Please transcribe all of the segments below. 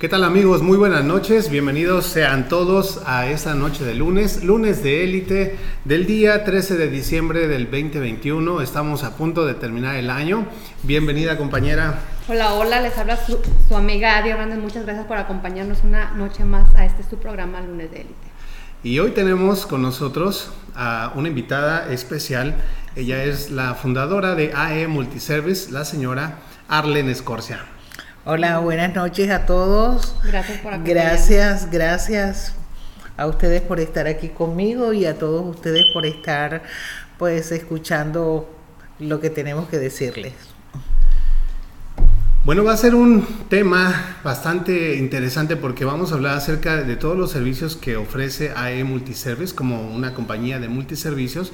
¿Qué tal amigos? Muy buenas noches, bienvenidos sean todos a esta noche de lunes, lunes de élite del día 13 de diciembre del 2021. Estamos a punto de terminar el año. Bienvenida compañera. Hola, hola, les habla su, amiga Adi Hernández. Muchas gracias por acompañarnos una noche más a este su programa Lunes de élite. Y hoy tenemos con nosotros a una invitada especial. Ella es la fundadora de AE Multiservice, la señora Arlen Escorcia. Hola, buenas noches a todos. Gracias por Gracias, gracias a ustedes por estar aquí conmigo y a todos ustedes por estar pues escuchando lo que tenemos que decirles. Bueno, va a ser un tema bastante interesante porque vamos a hablar acerca de todos los servicios que ofrece AE Multiservice como una compañía de multiservicios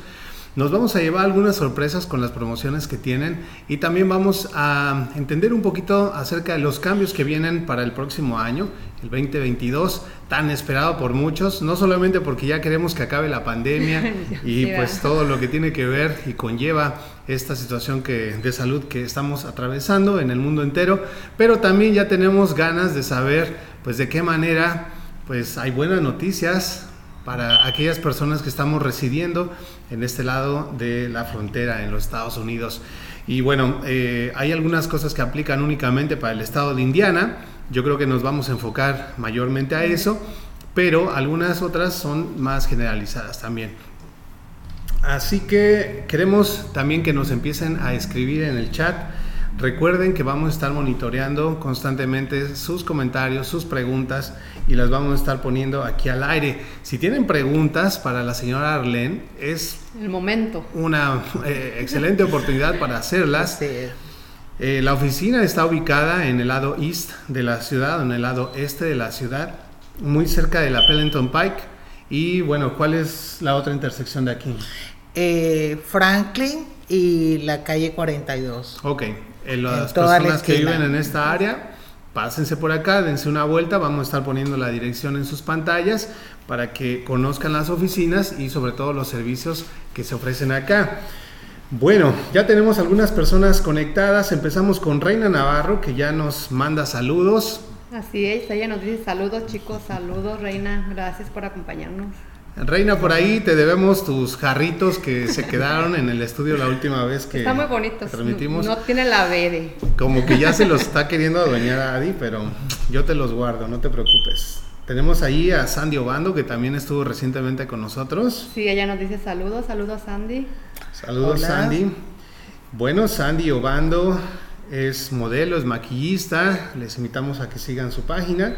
nos vamos a llevar algunas sorpresas con las promociones que tienen y también vamos a entender un poquito acerca de los cambios que vienen para el próximo año, el 2022, tan esperado por muchos, no solamente porque ya queremos que acabe la pandemia y pues todo lo que tiene que ver y conlleva esta situación que, de salud que estamos atravesando en el mundo entero, pero también ya tenemos ganas de saber pues de qué manera pues hay buenas noticias, para aquellas personas que estamos residiendo en este lado de la frontera en los Estados Unidos. Y bueno, eh, hay algunas cosas que aplican únicamente para el estado de Indiana. Yo creo que nos vamos a enfocar mayormente a eso, pero algunas otras son más generalizadas también. Así que queremos también que nos empiecen a escribir en el chat Recuerden que vamos a estar monitoreando constantemente sus comentarios, sus preguntas y las vamos a estar poniendo aquí al aire. Si tienen preguntas para la señora Arlene, es el momento. Una eh, excelente oportunidad para hacerlas. Eh, la oficina está ubicada en el lado east de la ciudad, en el lado este de la ciudad, muy cerca de la Pellington Pike. Y bueno, ¿cuál es la otra intersección de aquí? Eh, Franklin y la calle 42. Ok, eh, las personas que viven en esta área, pásense por acá, dense una vuelta, vamos a estar poniendo la dirección en sus pantallas para que conozcan las oficinas y sobre todo los servicios que se ofrecen acá. Bueno, ya tenemos algunas personas conectadas. Empezamos con Reina Navarro, que ya nos manda saludos. Así es, ella nos dice saludos chicos, saludos Reina, gracias por acompañarnos. Reina, por ahí te debemos tus jarritos que se quedaron en el estudio la última vez que Está muy bonitos. No, tiene la verde. Como que ya se los está queriendo adueñar a Adi, pero yo te los guardo, no te preocupes. Tenemos ahí a Sandy Obando, que también estuvo recientemente con nosotros. Sí, ella nos dice saludos, saludos Sandy. Saludos Sandy. Bueno, Sandy Obando es modelo, es maquillista. Les invitamos a que sigan su página.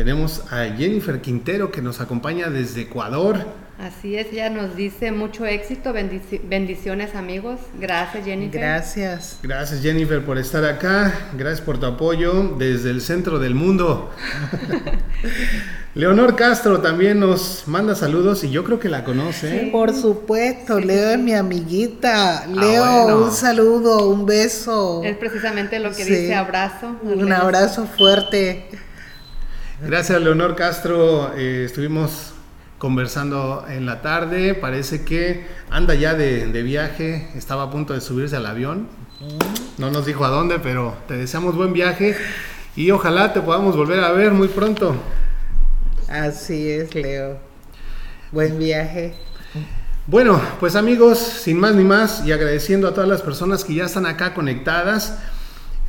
Tenemos a Jennifer Quintero que nos acompaña desde Ecuador. Así es, ella nos dice mucho éxito, bendiciones amigos. Gracias Jennifer. Gracias. Gracias Jennifer por estar acá, gracias por tu apoyo desde el centro del mundo. Leonor Castro también nos manda saludos y yo creo que la conoce. Por supuesto, Leo es mi amiguita. Ah, Leo, un saludo, un beso. Es precisamente lo que dice abrazo. Un abrazo fuerte. Gracias, Leonor Castro. Eh, estuvimos conversando en la tarde. Parece que anda ya de, viaje. Estaba a punto de subirse al avión. No nos dijo a dónde, pero te deseamos buen viaje y ojalá te podamos volver a ver muy pronto. Así es, Leo. Buen viaje. Bueno, pues amigos, sin más ni más y agradeciendo a todas las personas que ya están acá conectadas.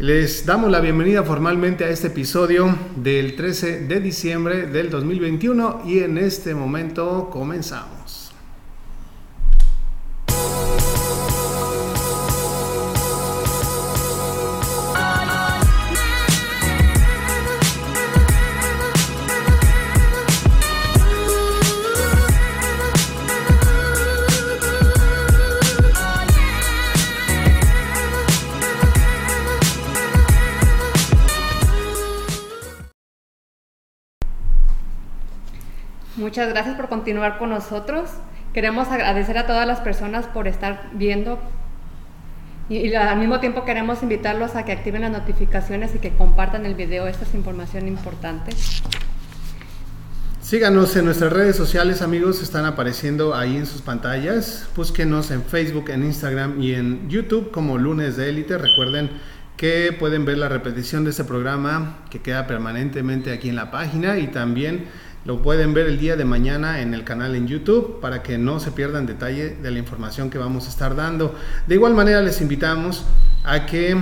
Les damos la bienvenida formalmente a este episodio del 13 de diciembre del 2021 y en este momento comenzamos. Muchas gracias por continuar con nosotros. Queremos agradecer a todas las personas por estar viendo y, al mismo tiempo queremos invitarlos a que activen las notificaciones y que compartan el video. Esta es información importante. Síganos en nuestras redes sociales, amigos, están apareciendo ahí en sus pantallas. Búsquenos en Facebook, en Instagram y en YouTube como Lunes de Élite. Recuerden que pueden ver la repetición de este programa que queda permanentemente aquí en la página y también lo pueden ver el día de mañana en el canal en YouTube para que no se pierdan detalle de la información que vamos a estar dando. De igual manera les invitamos a que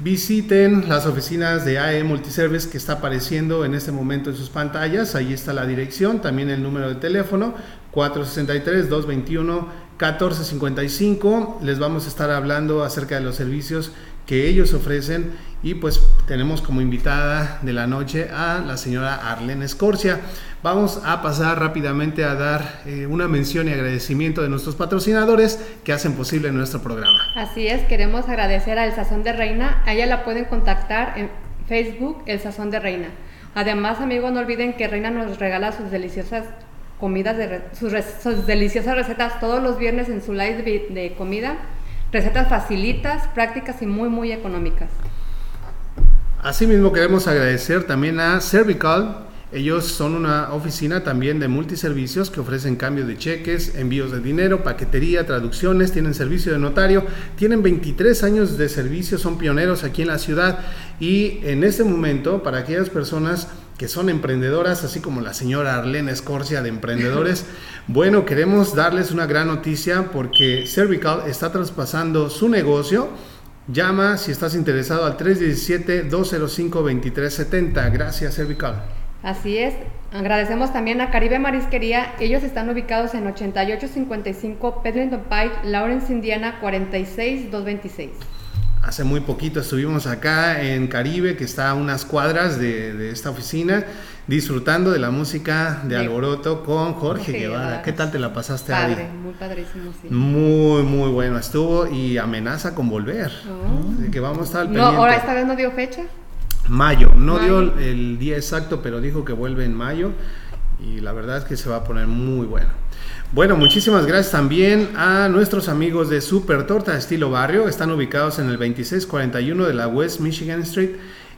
visiten las oficinas de AE Multiservice que está apareciendo en este momento en sus pantallas. Ahí está la dirección, también el número de teléfono 463-221-1455. Les vamos a estar hablando acerca de los servicios que ellos ofrecen y pues tenemos como invitada de la noche a la señora Arlene Escorcia. Vamos a pasar rápidamente a dar eh, una mención y agradecimiento de nuestros patrocinadores que hacen posible nuestro programa. Así es, queremos agradecer a El Sazón de Reina. A ella la pueden contactar en Facebook El Sazón de Reina. Además, amigos, no olviden que Reina nos regala sus deliciosas comidas, sus deliciosas recetas todos los viernes en su live de comida Recetas facilitas, prácticas y muy, muy económicas. Asimismo, queremos agradecer también a Cervical. Ellos son una oficina también de multiservicios que ofrecen cambio de cheques, envíos de dinero, paquetería, traducciones, tienen servicio de notario, tienen 23 años de servicio, son pioneros aquí en la ciudad y en este momento para aquellas personas que son emprendedoras, así como la señora Arlene Escorcia de Emprendedores. bueno, queremos darles una gran noticia porque Cervical está traspasando su negocio. Llama si estás interesado al 317-205-2370. Gracias, Cervical. Así es. Agradecemos también a Caribe Marisquería. Ellos están ubicados en 8855 Pedrington Pike, Lawrence, Indiana 46226 hace muy poquito estuvimos acá en Caribe, que está a unas cuadras de, esta oficina, disfrutando de la música de Alboroto con Jorge, Guevara. ¿Qué tal te la pasaste ahí? Muy padrísimo, sí. Muy, muy bueno estuvo y amenaza con volver. Oh. que vamos a estar al no, ¿Ahora esta vez no dio fecha? Mayo, no dio el día exacto, pero dijo que vuelve en mayo y la verdad es que se va a poner muy bueno. Bueno, muchísimas gracias también a nuestros amigos de Super Torta Estilo Barrio. Están ubicados en el 2641 de la West Michigan Street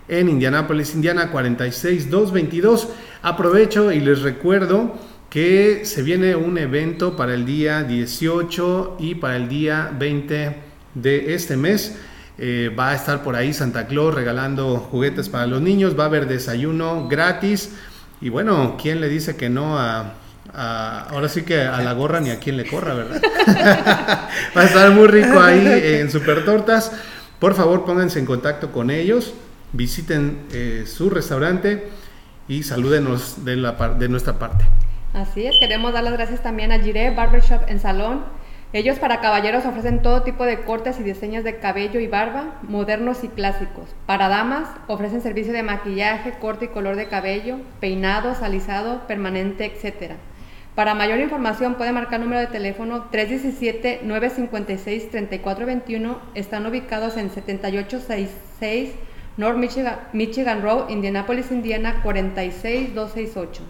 en Indianapolis, Indiana 46222. Aprovecho y les recuerdo que se viene un evento para el día 18 y para el día 20 de este mes. Eh, va a estar por ahí Santa Claus regalando juguetes para los niños. Va a haber desayuno gratis. Y bueno, ¿quién le dice que no a ahora sí que a la gorra ni a quien le corra, ¿verdad? Va a estar muy rico ahí en Super Tortas. Por favor, pónganse en contacto con ellos, visiten eh, su restaurante y salúdenos de, la, de nuestra parte. Así es, queremos dar las gracias también a Gire Barbershop en Salón. Ellos para caballeros ofrecen todo tipo de cortes y diseños de cabello y barba, modernos y clásicos. Para damas ofrecen servicio de maquillaje, corte y color de cabello, peinado, alisado, permanente, etcétera. Para mayor información puede marcar número de teléfono 317-956-3421. Están ubicados en 7866 North Michigan, Michigan Road, Indianapolis, Indiana 46268.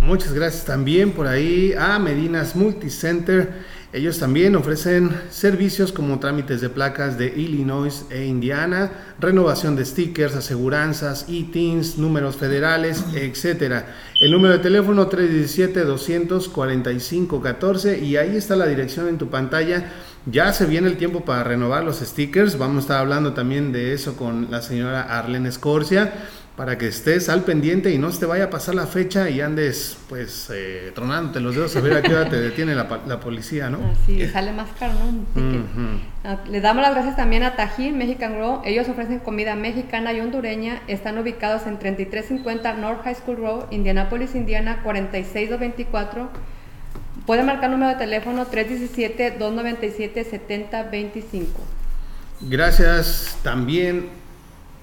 Muchas gracias también por ahí a Medinas Multicenter. Ellos también ofrecen servicios como trámites de placas de Illinois e Indiana, renovación de stickers, aseguranzas, e-teens, números federales, etc. El número de teléfono 317-245-14 y ahí está la dirección en tu pantalla. Ya se viene el tiempo para renovar los stickers. Vamos a estar hablando también de eso con la señora Arlene Escorcia para que estés al pendiente y no se te vaya a pasar la fecha y andes pues eh, tronándote los dedos a ver a qué hora te detiene la, policía, ¿no? Así, sale más caro, ¿no? Ah, le damos las gracias también a Tajín Mexican Row. Ellos ofrecen comida mexicana y hondureña. Están ubicados en 3350 North High School Road, Indianapolis, Indiana 46224. Puede marcar número de teléfono 317-297-7025. Gracias también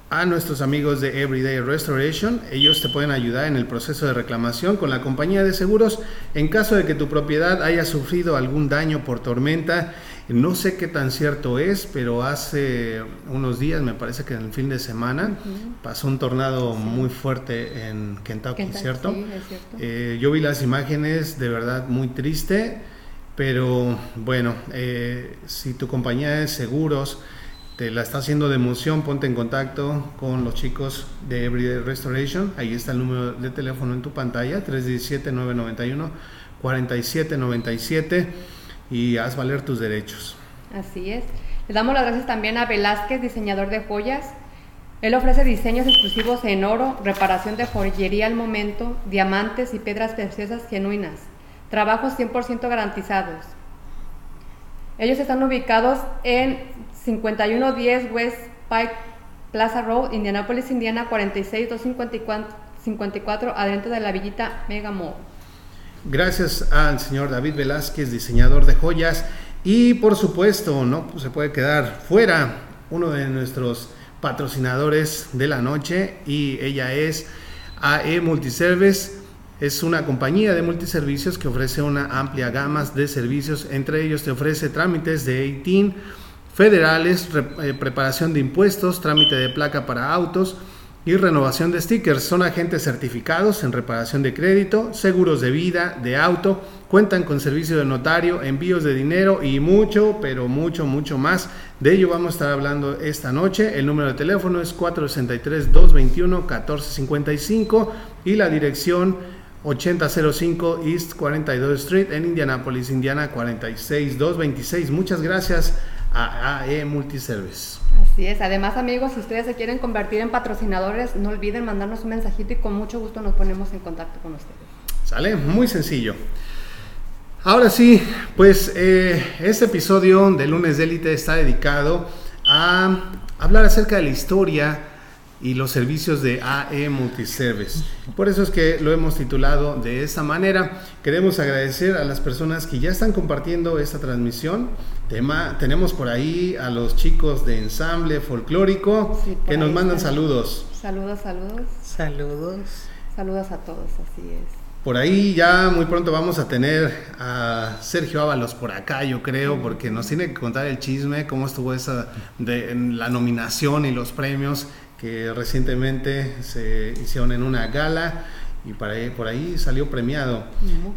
a nuestros amigos de Everyday Restoration. Ellos te pueden ayudar en el proceso de reclamación con la compañía de seguros en caso de que tu propiedad haya sufrido algún daño por tormenta. No sé qué tan cierto es, pero hace unos días, me parece que en el fin de semana, pasó un tornado muy fuerte en Kentucky, ¿cierto? Eh, yo vi las imágenes, de verdad muy triste, pero bueno, eh, si tu compañía de seguros te la está haciendo de emoción, ponte en contacto con los chicos de Everyday Restoration. Ahí está el número de teléfono en tu pantalla, 317-991-4797 y haz valer tus derechos. Así es. Le damos las gracias también a Velázquez, diseñador de joyas. Él ofrece diseños exclusivos en oro, reparación de joyería al momento, diamantes y piedras preciosas genuinas. Trabajos 100% garantizados. Ellos están ubicados en 5110 West Pike Plaza Road, Indianapolis, Indiana 46254, adentro de la villita Mega. Gracias al señor David Velázquez, diseñador de joyas. Y por supuesto, no se puede quedar fuera uno de nuestros patrocinadores de la noche y ella es AE Multiservice. Es una compañía de multiservicios que ofrece una amplia gama de servicios. Entre ellos te ofrece trámites de 18 federales, eh, preparación de impuestos, trámite de placa para autos, y renovación de stickers. Son agentes certificados en reparación de crédito, seguros de vida, de auto, cuentan con servicio de notario, envíos de dinero y mucho, pero mucho, mucho más. De ello vamos a estar hablando esta noche. El número de teléfono es 463-221-1455 y la dirección 8005 East 42 Street en Indianapolis, Indiana 46226. Muchas gracias a AE Multiservice. Así es. Además, amigos, si ustedes se quieren convertir en patrocinadores, no olviden mandarnos un mensajito y con mucho gusto nos ponemos en contacto con ustedes. ¿Sale? Muy sencillo. Ahora sí, pues eh, este episodio de Lunes de Élite está dedicado a hablar acerca de la historia y los servicios de AE Multiservice. Por eso es que lo hemos titulado de esta manera. Queremos agradecer a las personas que ya están compartiendo esta transmisión. Tema, tenemos por ahí a los chicos de ensamble folclórico que nos mandan saludos. Saludos, saludos. Saludos. Saludos a todos, así es. Por ahí ya muy pronto vamos a tener a Sergio Ábalos por acá, yo creo, porque nos tiene que contar el chisme, cómo estuvo esa de la nominación y los premios que recientemente se hicieron en una gala y por ahí, por ahí salió premiado.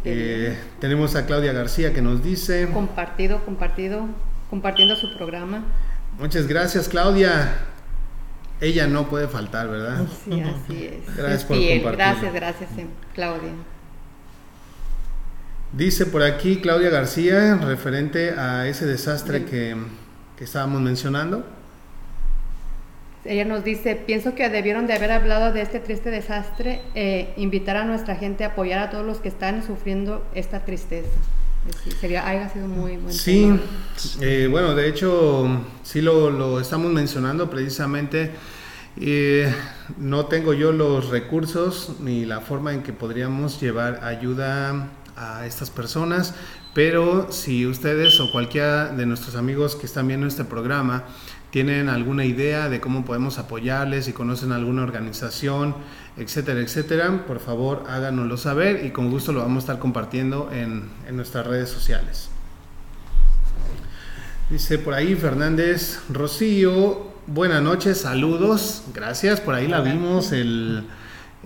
Eh, tenemos a Claudia García que nos dice... Compartido, compartido, compartiendo su programa. Muchas gracias Claudia. Ella no puede faltar, ¿verdad? Sí, así es. Gracias por compartir. Gracias, gracias, Claudia. Dice por aquí Claudia García, referente a ese desastre que, que estábamos mencionando. Ella nos dice, pienso que debieron de haber hablado de este triste desastre, e invitar a nuestra gente a apoyar a todos los que están sufriendo esta tristeza. Sí, sería, haya sido muy buen Sí, eh, bueno, de hecho, sí lo, lo estamos mencionando precisamente. Eh, no tengo yo los recursos ni la forma en que podríamos llevar ayuda a estas personas, pero si ustedes o cualquiera de nuestros amigos que están viendo este programa tienen alguna idea de cómo podemos apoyarles, si conocen alguna organización, etcétera, etcétera, por favor háganoslo saber y con gusto lo vamos a estar compartiendo en, en nuestras redes sociales. Dice por ahí Fernández Rocío, buenas noches, saludos, gracias, por ahí la vimos el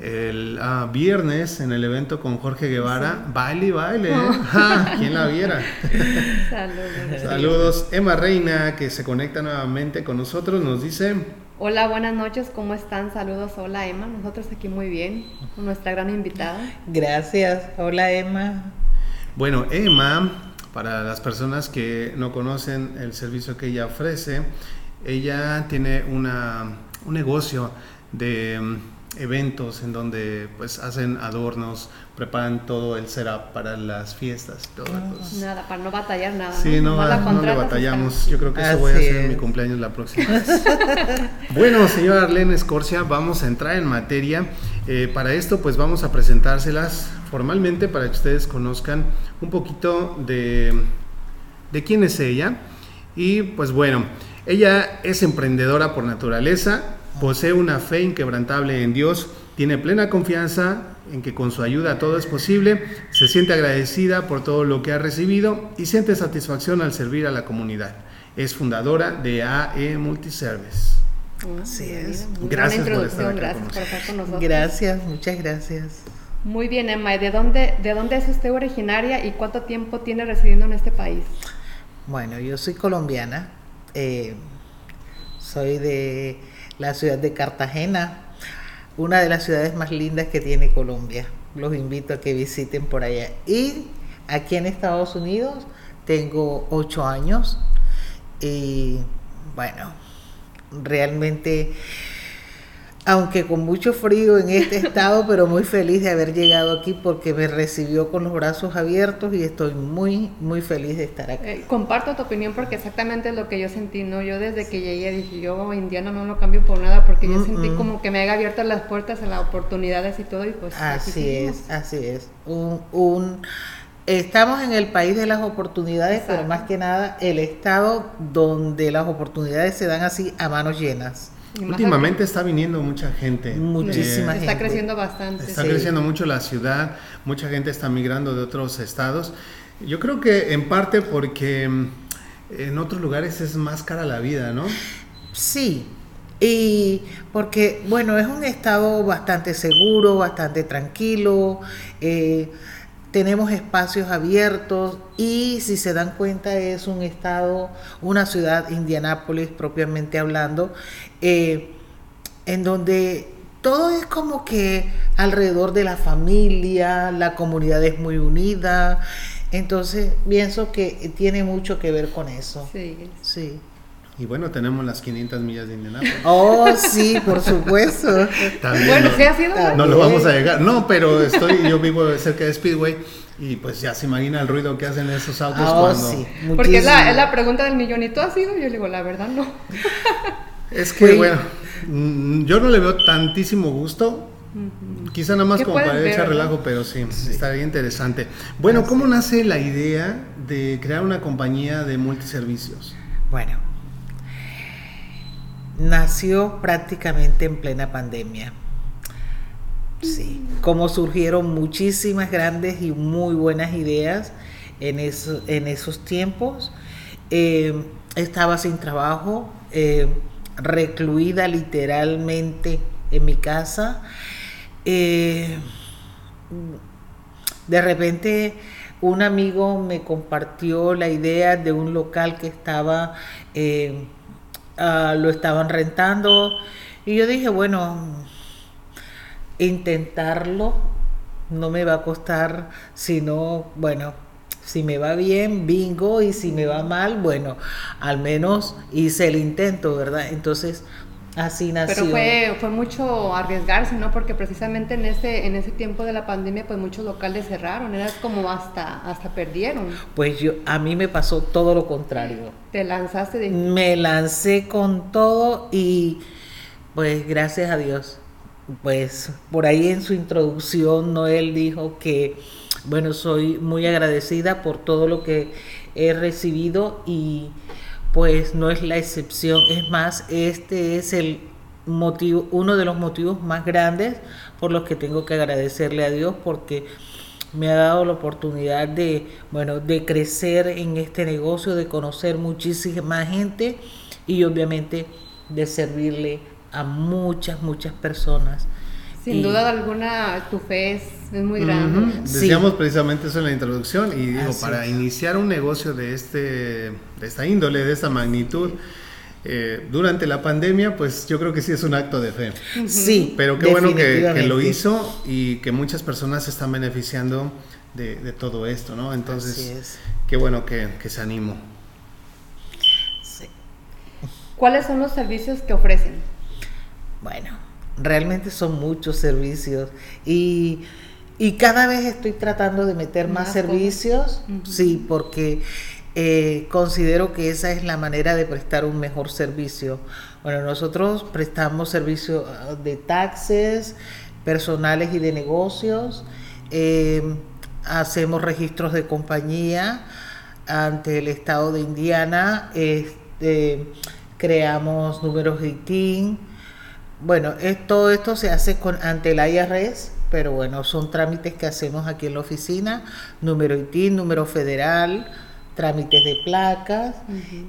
el ah, viernes en el evento con Jorge Guevara. Baile, baile. ¿eh? ¿Quién la viera? Saludos. Saludos. Emma Reina, que se conecta nuevamente con nosotros, nos dice... Hola, buenas noches, ¿cómo están? Saludos, hola Emma, nosotros aquí muy bien, con nuestra gran invitada. Gracias, hola Emma. Bueno, Emma, para las personas que no conocen el servicio que ella ofrece, ella tiene una, un negocio de eventos en donde pues hacen adornos, preparan todo el setup para las fiestas. Todo, pues. Nada, para no batallar nada. Sí, no, no, le batallamos. Yo creo que eso voy a hacer en mi cumpleaños la próxima vez. bueno, señora Arlene Escorcia, vamos a entrar en materia. Eh, para esto pues vamos a presentárselas formalmente para que ustedes conozcan un poquito de, de quién es ella. Y pues bueno, ella es emprendedora por naturaleza, Posee una fe inquebrantable en Dios, tiene plena confianza en que con su ayuda todo es posible, se siente agradecida por todo lo que ha recibido y siente satisfacción al servir a la comunidad. Es fundadora de AE Multiservice. Así es. Gracias por estar, gracias con nosotros. Gracias, muchas gracias. Muy bien, Emma. de dónde, de dónde es usted originaria y cuánto tiempo tiene residiendo en este país? Bueno, yo soy colombiana. Eh, soy de la ciudad de Cartagena, una de las ciudades más lindas que tiene Colombia. Los invito a que visiten por allá. Y aquí en Estados Unidos tengo ocho años Y bueno, realmente aunque con mucho frío en este estado, pero muy feliz de haber llegado aquí porque me recibió con los brazos abiertos y estoy muy, muy feliz de estar aquí. Eh, comparto tu opinión porque exactamente es lo que yo sentí, ¿no? Yo desde que llegué dije, yo Indiana no lo cambio por nada porque yo sentí como que me había abierto las puertas a las oportunidades y todo y pues... Así es, así es. Un, un, estamos en el país de las oportunidades, pero más que nada el estado donde las oportunidades se dan así a manos llenas. Últimamente está viniendo mucha gente. Muchísima gente. Está creciendo bastante. Está creciendo mucho la ciudad, mucha gente está migrando de otros estados. Yo creo que en parte porque mm, en otros lugares es más cara la vida, ¿no? Sí, y porque, bueno, es un estado bastante seguro, bastante tranquilo. Eh, tenemos espacios abiertos y si se dan cuenta es un estado, una ciudad, Indianápolis propiamente hablando, eh, en donde todo es como que alrededor de la familia, la comunidad es muy unida, entonces pienso que tiene mucho que ver con eso. Sí. Sí. Y bueno, tenemos las 500 millas de Indianápolis. Oh, sí, por supuesto. bueno, sí ha sido. No lo vamos a llegar. No, pero estoy, yo vivo cerca de Speedway y pues ya se imagina el ruido que hacen esos autos oh, cuando. Sí, Porque es la, es la, pregunta del millón. ¿Y tú has ido? Yo le digo, la verdad, no. es que, bueno, mm, yo no le veo tantísimo gusto. Quizá nada más como para echar relajo, pero sí, sí, estaría interesante. Bueno, ¿cómo nace la idea de crear una compañía de multiservicios? Bueno, nació prácticamente en plena pandemia. Sí, como surgieron muchísimas grandes y muy buenas ideas en, en esos tiempos. Eh, estaba sin trabajo, eh, recluida literalmente en mi casa. Eh, de repente un amigo me compartió la idea de un local que estaba Ah, lo estaban rentando y yo dije, bueno, intentarlo no me va a costar, sino, bueno, si me va bien, bingo, y si me va mal, bueno, al menos hice el intento, ¿verdad? Entonces, Así nació. Pero fue, fue mucho arriesgarse, ¿no? Porque precisamente en ese, en ese tiempo de la pandemia, pues muchos locales cerraron, era como hasta, hasta perdieron. Pues yo, a mí me pasó todo lo contrario. Te lanzaste de... Me lancé con todo y pues gracias a Dios. Pues por ahí en su introducción Noel dijo que, bueno, soy muy agradecida por todo lo que he recibido y pues no es la excepción. Es más, este es el motivo, uno de los motivos más grandes por los que tengo que agradecerle a Dios porque me ha dado la oportunidad de, bueno, de crecer en este negocio, de conocer muchísima gente y obviamente de servirle a muchas, muchas personas. Sin duda alguna, tu fe es, muy grande. Decíamos precisamente eso en la introducción y digo, para iniciar un negocio de, este, de esta índole, de esta magnitud, eh, durante la pandemia, pues yo creo que sí es un acto de fe. Sí. Pero qué bueno que, lo hizo y que muchas personas se están beneficiando de, todo esto, ¿no? Entonces, qué bueno que, que se animó. Sí. ¿Cuáles son los servicios que ofrecen? Bueno, realmente son muchos servicios y, cada vez estoy tratando de meter más, servicios, sí, porque eh, considero que esa es la manera de prestar un mejor servicio. Bueno, nosotros prestamos servicios ah, de taxes, personales y de negocios, em, hacemos registros de compañía ante el estado de Indiana, este, creamos números de ITIN, bueno, todo esto se hace con, ante el IRS, pero bueno, son trámites que hacemos aquí en la oficina, número ITIN, número federal, trámites de placas,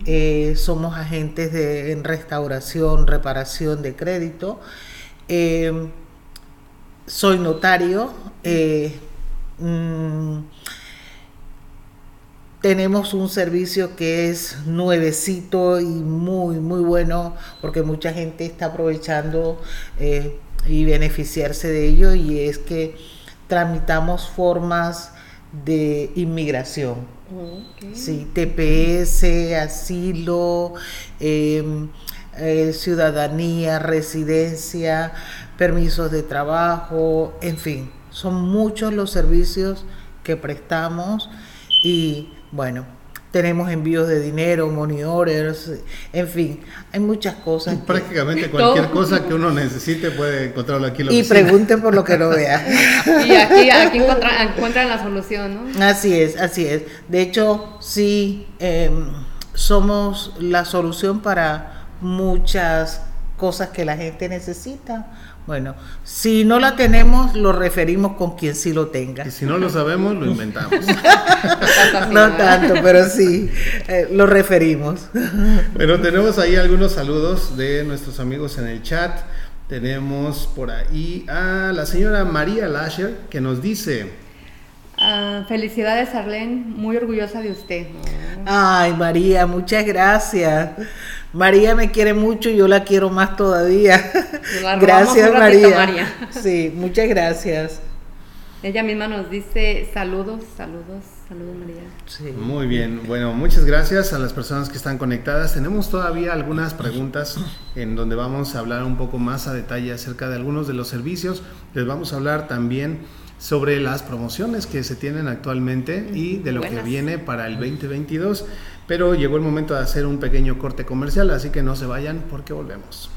eh, somos agentes de, en restauración, reparación de crédito, eh, soy notario, eh, mm, tenemos un servicio que es nuevecito y muy, muy bueno porque mucha gente está aprovechando eh, y beneficiarse de ello y es que tramitamos formas de inmigración. Ok. Sí, TPS, asilo, em, eh, ciudadanía, residencia, permisos de trabajo, en fin, son muchos los servicios que prestamos y bueno, tenemos envíos de dinero, money orders, en fin, hay muchas cosas. que- Prácticamente cualquier Todo. cosa que uno necesite puede encontrarlo aquí en la y oficina. pregunten por lo que no vean. Y aquí, aquí encuentran la solución, ¿no? Así es, así es. De hecho, sí, em, somos la solución para muchas cosas que la gente necesita. Bueno, si no la tenemos, lo referimos con quien sí lo tenga. Y si no lo sabemos, lo inventamos. No tanto, pero sí, eh, lo referimos. Bueno, tenemos ahí algunos saludos de nuestros amigos en el chat. Tenemos por ahí a la señora María Lasher que nos dice, Ah, felicidades, Arlene. Muy orgullosa de usted. Ay, María, muchas gracias. María me quiere mucho y yo la quiero más todavía. la Gracias, un ratito, María. María. Sí, muchas gracias. Ella misma nos dice saludos, saludos, saludos, María. Sí. muy bien, bueno, muchas gracias a las personas que están conectadas. Tenemos todavía algunas preguntas en donde vamos a hablar un poco más a detalle acerca de algunos de los servicios. Les vamos a hablar también sobre las promociones que se tienen actualmente y de lo que viene para el 2022. Pero llegó el momento de hacer un pequeño corte comercial, así que no se vayan porque volvemos.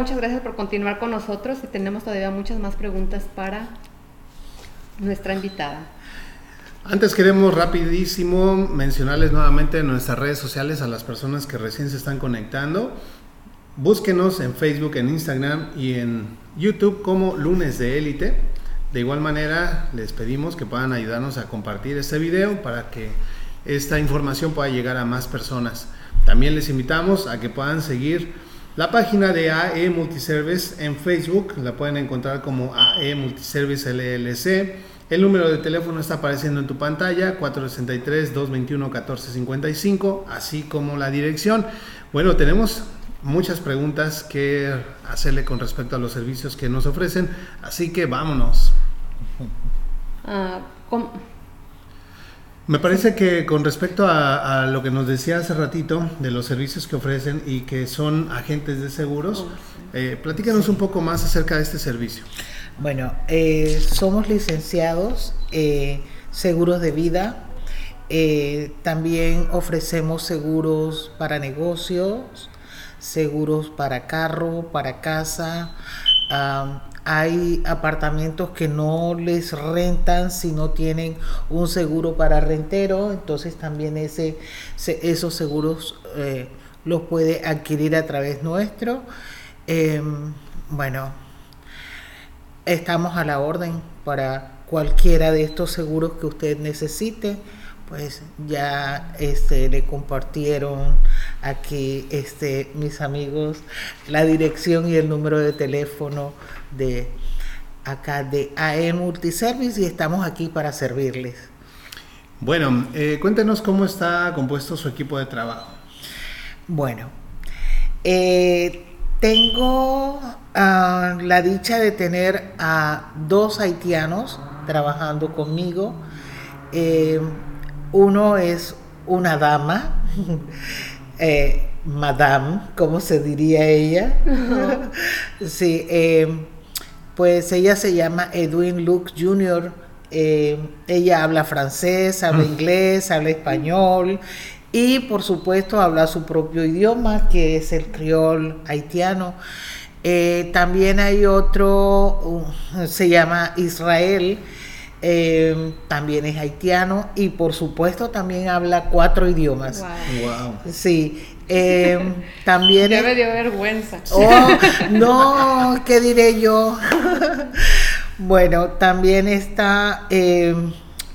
Muchas gracias por continuar con nosotros y tenemos todavía muchas más preguntas para nuestra invitada. Antes queremos rapidísimo mencionarles nuevamente en nuestras redes sociales a las personas que recién se están conectando. Búsquenos en Facebook, en Instagram y en YouTube como Lunes de Élite. De igual manera, les pedimos que puedan ayudarnos a compartir este video para que esta información pueda llegar a más personas. También les invitamos a que puedan seguir la página de AE Multiservice en Facebook. La pueden encontrar como AE Multiservice LLC. El número de teléfono está apareciendo en tu pantalla, 463-221-1455, así como la dirección. Bueno, tenemos muchas preguntas que hacerle con respecto a los servicios que nos ofrecen, así que vámonos. Ah, ¿cómo- Me parece que con respecto a, a lo que nos decía hace ratito de los servicios que ofrecen y que son agentes de seguros, eh, platícanos un poco más acerca de este servicio. Bueno, eh, somos licenciados, eh, seguros de vida. también ofrecemos seguros para negocios, seguros para carro, para casa. Hay apartamentos que no les rentan si no tienen un seguro para rentero, entonces también ese, se- esos seguros eh, los puede adquirir a través nuestro. Em, bueno, Estamos a la orden para cualquiera de estos seguros que usted necesite. Pues ya este, le compartieron aquí este, mis amigos la dirección y el número de teléfono de acá de AE Multiservice y estamos aquí para servirles. Bueno, eh, cuéntenos cómo está compuesto su equipo de trabajo. Bueno, eh, tengo ah, la dicha de tener a dos haitianos trabajando conmigo. Eh, uno es una dama, eh, madame, como se diría ella. sí, eh, pues ella se llama Edwin Luke Jr. Eh, ella habla francés, habla inglés, habla español y por supuesto habla su propio idioma, que es el criol haitiano. Eh, también hay otro, uh, se llama Israel, eh, también es haitiano y por supuesto también habla cuatro idiomas. Wow. Sí. Eh, también Ya es- me dio vergüenza. Oh, no, ¿qué diré yo? bueno, también está eh,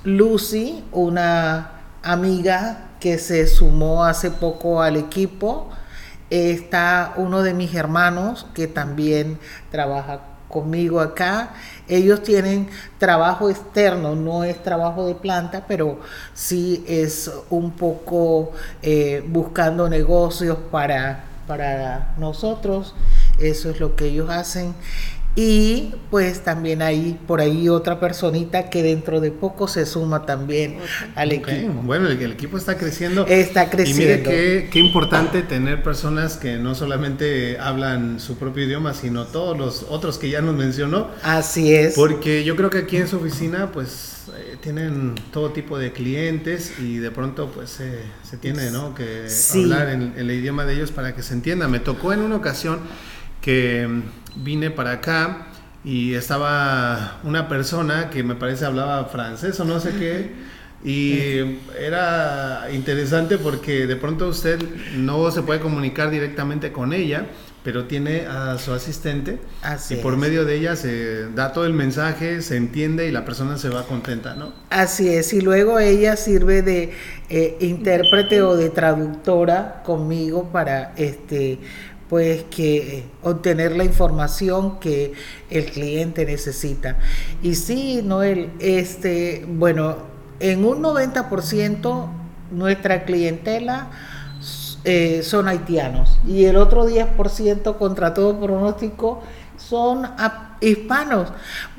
Lucy, una amiga que se sumó hace poco al equipo. Está uno de mis hermanos que también trabaja conmigo acá. Ellos tienen trabajo externo, no es trabajo de planta, pero sí es un poco eh, buscando negocios para, para nosotros. Eso es lo que ellos hacen. Y pues también hay por ahí otra personita que dentro de poco se suma también al equipo. Bueno, el, el equipo está creciendo. Está Y creciendo. mire qué, qué importante tener personas que no solamente hablan su propio idioma, sino todos los otros que ya nos mencionó. Así es. Porque yo creo que aquí en su oficina, pues, eh, tienen todo tipo de clientes y de pronto, pues, eh, se tiene, ¿no? Que Sí. hablar en, el idioma de ellos para que se entienda. Me tocó en una ocasión que vine para acá y estaba una persona que me parece hablaba francés o no sé qué. Y era interesante porque de pronto usted no se puede comunicar directamente con ella, pero tiene a su asistente Así y por es. medio de ella se da todo el mensaje, se entiende y la persona se va contenta, ¿no? Así es, y luego ella sirve de eh, intérprete o de traductora conmigo para este pues que eh, obtener la información que el cliente necesita. Y sí, Noel, este, bueno, en un 90% nuestra clientela eh, son haitianos y el otro 10% contra todo pronóstico son hispanos.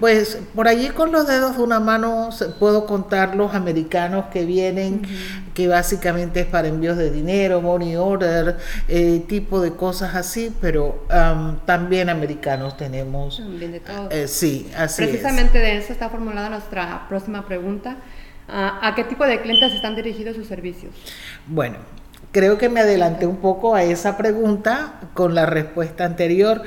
Pues por allí con los dedos de una mano puedo contar los americanos que vienen, que básicamente es para envíos de dinero, money order, eh, tipo de cosas así, pero am, también americanos tenemos. También de todo. Eh, sí, así es. Precisamente de eso está formulada nuestra próxima pregunta. Ah, ¿A qué tipo de clientes están dirigidos sus servicios? Bueno, creo que me adelanté un poco a esa pregunta con la respuesta anterior.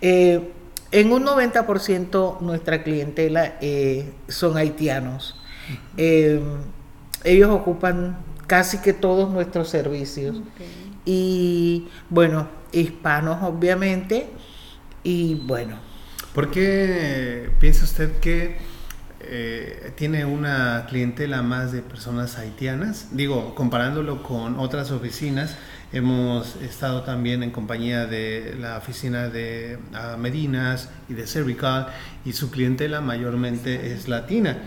Eh, en un 90% nuestra clientela eh, son haitianos. Eh, ellos ocupan casi que todos nuestros servicios. Y bueno, hispanos obviamente. Y bueno, ¿Por qué piensa usted que eh, tiene una clientela más de personas haitianas? Digo, comparándolo con otras oficinas, hemos estado también en compañía de la oficina de Medinas y de Cervical y su clientela mayormente es latina.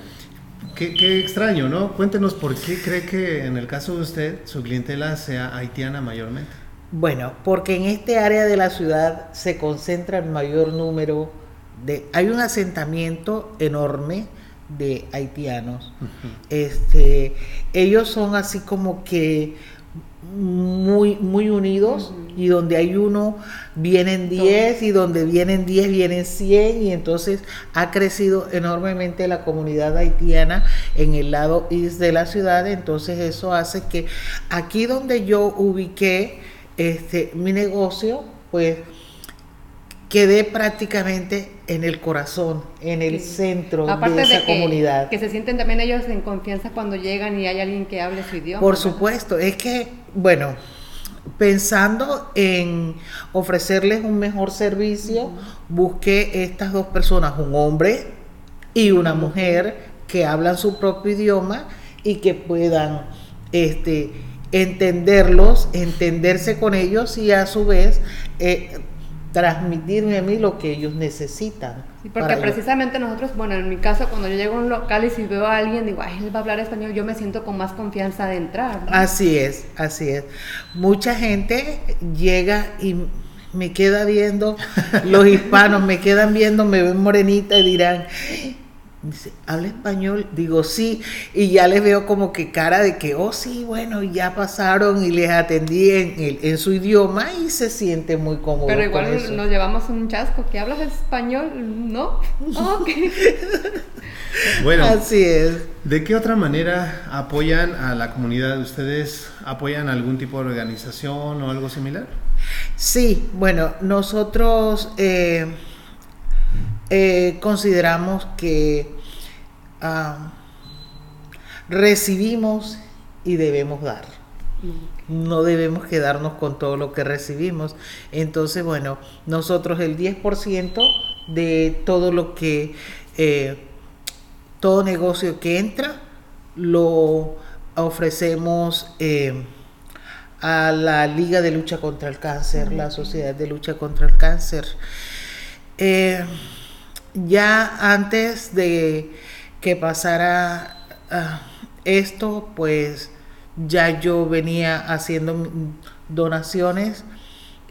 Qué, qué extraño, ¿no? Cuéntenos por qué cree que en el caso de usted su clientela sea haitiana mayormente. Bueno, porque en este área de la ciudad se concentra el mayor número de... Hay un asentamiento enorme de haitianos. Este, ellos son así como que muy, muy unidos y donde hay uno vienen 10 y donde vienen 10 vienen 100 y entonces ha crecido enormemente la comunidad haitiana en el lado east de la ciudad, entonces eso hace que aquí donde yo ubiqué este mi negocio, pues quedé prácticamente en el corazón, en el Sí. centro Aparte de esa que, comunidad. que se sienten también ellos en confianza cuando llegan y hay alguien que hable su idioma. Por supuesto, es que, bueno, pensando en ofrecerles un mejor servicio, busqué estas dos personas, un hombre y una mujer que hablan su propio idioma y que puedan este, entenderlos, entenderse con ellos y a su vez eh, transmitirme a mí lo que ellos necesitan. Sí, porque precisamente nosotros, bueno, en mi caso, cuando yo llego a un local y si veo a alguien, digo, ay, él va a hablar español, yo me siento con más confianza de entrar. ¿no? Así es, así es. Mucha gente llega y me queda viendo, los hispanos me quedan viendo, me ven morenita y dirán, dice, ¿habla español? Digo, sí, y ya les veo como que cara de que, oh, sí, bueno, ya pasaron y les atendí en, el- en su idioma y se siente muy cómodo. Pero con igual eso. nos llevamos un chasco, que hablas español, ¿no? Ok. Bueno, Así es. ¿de qué otra manera apoyan a la comunidad? ¿Ustedes apoyan algún tipo de organización o algo similar? Sí, bueno, nosotros eh, eh, consideramos que ah, recibimos y debemos dar. No debemos quedarnos con todo lo que recibimos. Entonces, bueno, nosotros el 10% de todo lo que, eh, todo negocio que entra, lo ofrecemos eh, a la Liga de Lucha contra el Cáncer, la Sociedad de Lucha contra el Cáncer. Eh, ya antes de que pasara ah, esto, pues ya yo venía haciendo donaciones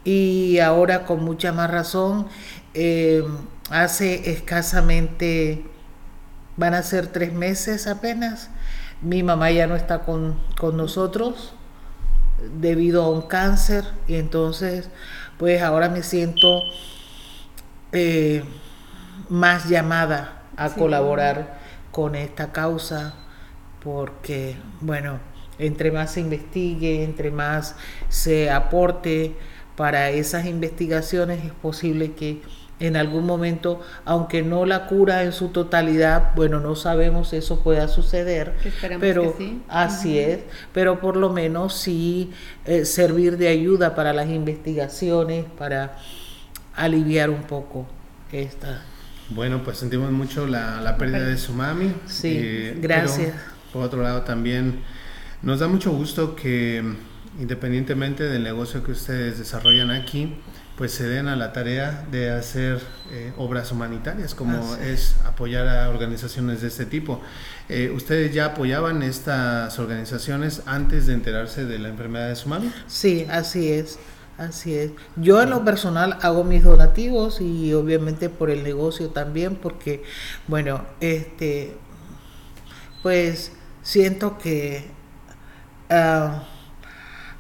y ahora con mucha más razón, eh, hace escasamente, van a ser tres meses apenas, mi mamá ya no está con, con nosotros debido a un cáncer y entonces pues ahora me siento eh, más llamada a Sí. colaborar con esta causa porque bueno entre más se investigue entre más se aporte para esas investigaciones es posible que en algún momento aunque no la cura en su totalidad bueno no sabemos si eso pueda suceder pero que sí. así es pero por lo menos sí eh, servir de ayuda para las investigaciones para aliviar un poco esta Bueno, pues sentimos mucho la, la pérdida de su mami. Sí, eh, gracias. por otro lado, también nos da mucho gusto que independientemente del negocio que ustedes desarrollan aquí, pues se den a la tarea de hacer eh, obras humanitarias, como es apoyar a organizaciones de este tipo. Eh, ¿Ustedes ya apoyaban estas organizaciones antes de enterarse de la enfermedad de su mami? Sí, así es, así es. Yo en lo personal hago mis donativos y obviamente por el negocio también, porque, bueno, este, pues siento que ah,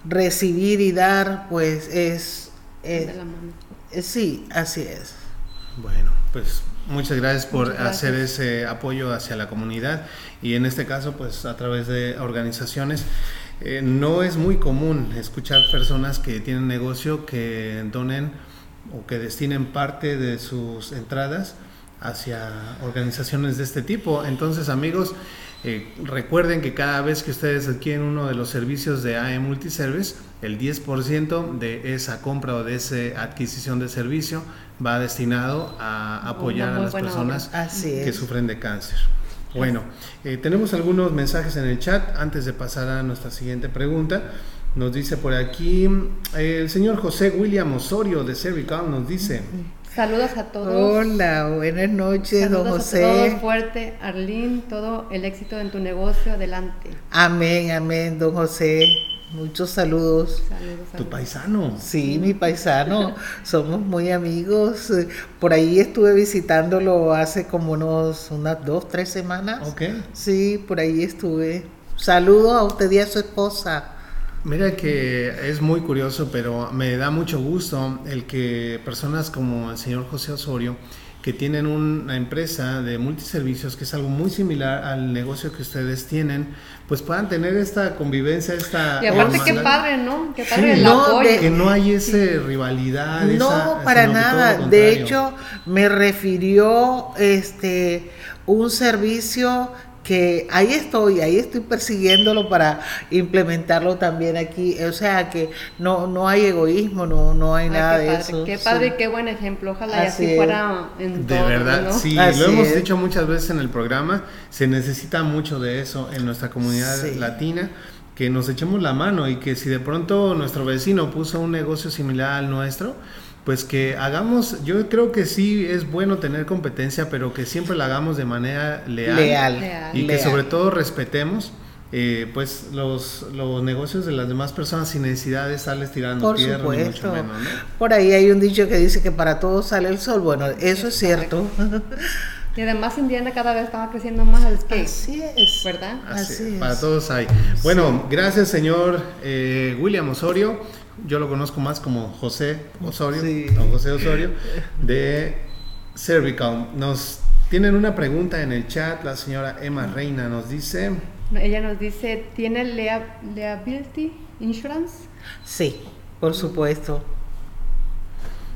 recibir y dar, pues es, es- de la mano. eh, sí, así es. Bueno, pues muchas gracias por Muchas gracias. hacer ese apoyo hacia la comunidad y en este caso pues a través de organizaciones. Eh, no es muy común escuchar personas que tienen negocio que donen o que destinen parte de sus entradas hacia organizaciones de este tipo. Entonces amigos, eh, recuerden que cada vez que ustedes adquieren uno de los servicios de AE Multiservice, el 10% de esa compra o de esa adquisición de servicio va destinado a apoyar a las personas que sufren de cáncer. Bueno, eh, tenemos algunos mensajes en el chat antes de pasar a nuestra siguiente pregunta. Nos dice por aquí eh, el señor José William Osorio de Cervical nos dice, Saludos a todos. Hola, buenas noches, don a José. todos fuerte, Arlene, todo el éxito en tu negocio, adelante. Amén, amén, don José. Muchos saludos. Saludos. tu paisano. Sí, mi paisano, somos muy amigos. Por ahí estuve visitándolo hace como unos unas dos, tres semanas. Ok. Sí, por ahí estuve. Saludos a usted y a su esposa. Mira que es muy curioso, pero me da mucho gusto el que personas como el señor José Osorio, que tienen una empresa de multiservicios, que es algo muy similar al negocio que ustedes tienen, pues puedan tener esta convivencia, esta... Y aparte, qué padre, ¿no? Qué Sí, padre el no, apoyo. de- Que no hay esa rivalidad. No, esa- para nada. De hecho, me refirió este un servicio que ahí estoy, ahí estoy persiguiéndolo para implementarlo también aquí. O sea que no, no hay egoísmo, no, no hay Ay, nada de padre, eso. Qué sí. padro y qué buen ejemplo. Ojalá y Así fuera en De todo, verdad, ¿no? sí, Así lo hemos es. dicho muchas veces en el programa, se necesita mucho de eso en nuestra comunidad Sí. latina, que nos echemos la mano y que si de pronto nuestro vecino puso un negocio similar al nuestro, pues que hagamos, yo creo que sí es bueno tener competencia, pero que siempre la hagamos de manera leal, Leal. Leal. y que leal. sobre todo respetemos. eh, pues los, los negocios de las demás personas sin necesidad de estarles tirando Por tierra, supuesto. menos, ¿no? Por ahí hay un dicho que dice que para todos sale el sol. Bueno, eso es cierto. Y además Indiana cada vez estaba creciendo más el skate, Así es. ¿verdad? Así, Así para es. todos hay. Bueno, gracias señor eh, William Osorio. Yo lo conozco más como José Osorio, Sí. don José Osorio, de Cervical. Nos Tienen una pregunta en el chat, la señora Emma Reina nos dice, Ella nos dice, ¿tiene lea- liability insurance? Sí, por supuesto.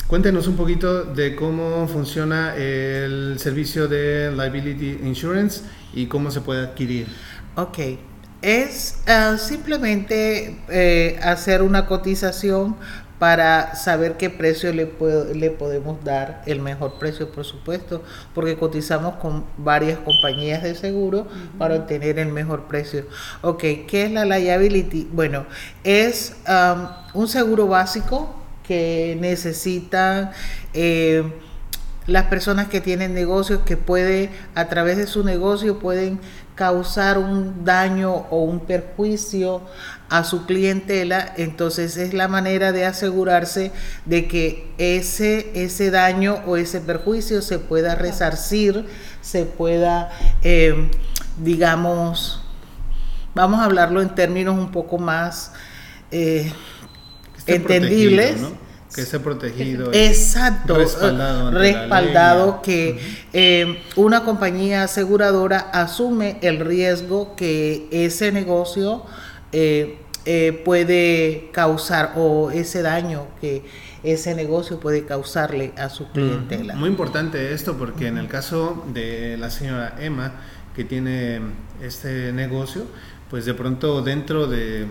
cuéntenos un poquito de cómo funciona el servicio de Liability Insurance y cómo se puede adquirir. Ok. Es ah, simplemente eh, hacer una cotización para saber qué precio le, puedo- le podemos dar, el mejor precio por supuesto, porque cotizamos con varias compañías de seguro para obtener el mejor precio. Ok, ¿qué es la liability? Bueno, es un seguro básico que necesitan... eh, las personas que tienen negocios que puede a través de su negocio pueden causar un daño o un perjuicio a su clientela, entonces es la manera de asegurarse de que ese, ese daño o ese perjuicio se pueda resarcir, se pueda, eh, digamos, vamos a hablarlo en términos un poco más eh, esté entendibles. Que esté protegido. Exacto, Respaldado respaldado que eh, una compañía aseguradora asume el riesgo que ese negocio eh, eh, puede causar o ese daño que ese negocio puede causarle a su clientela. Muy importante esto porque en el caso de la señora Emma, que tiene este negocio, pues de pronto dentro de,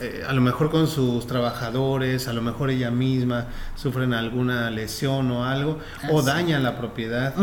eh, a lo mejor con sus trabajadores, a lo mejor ella misma sufren alguna lesión o algo, o Así. dañan la propiedad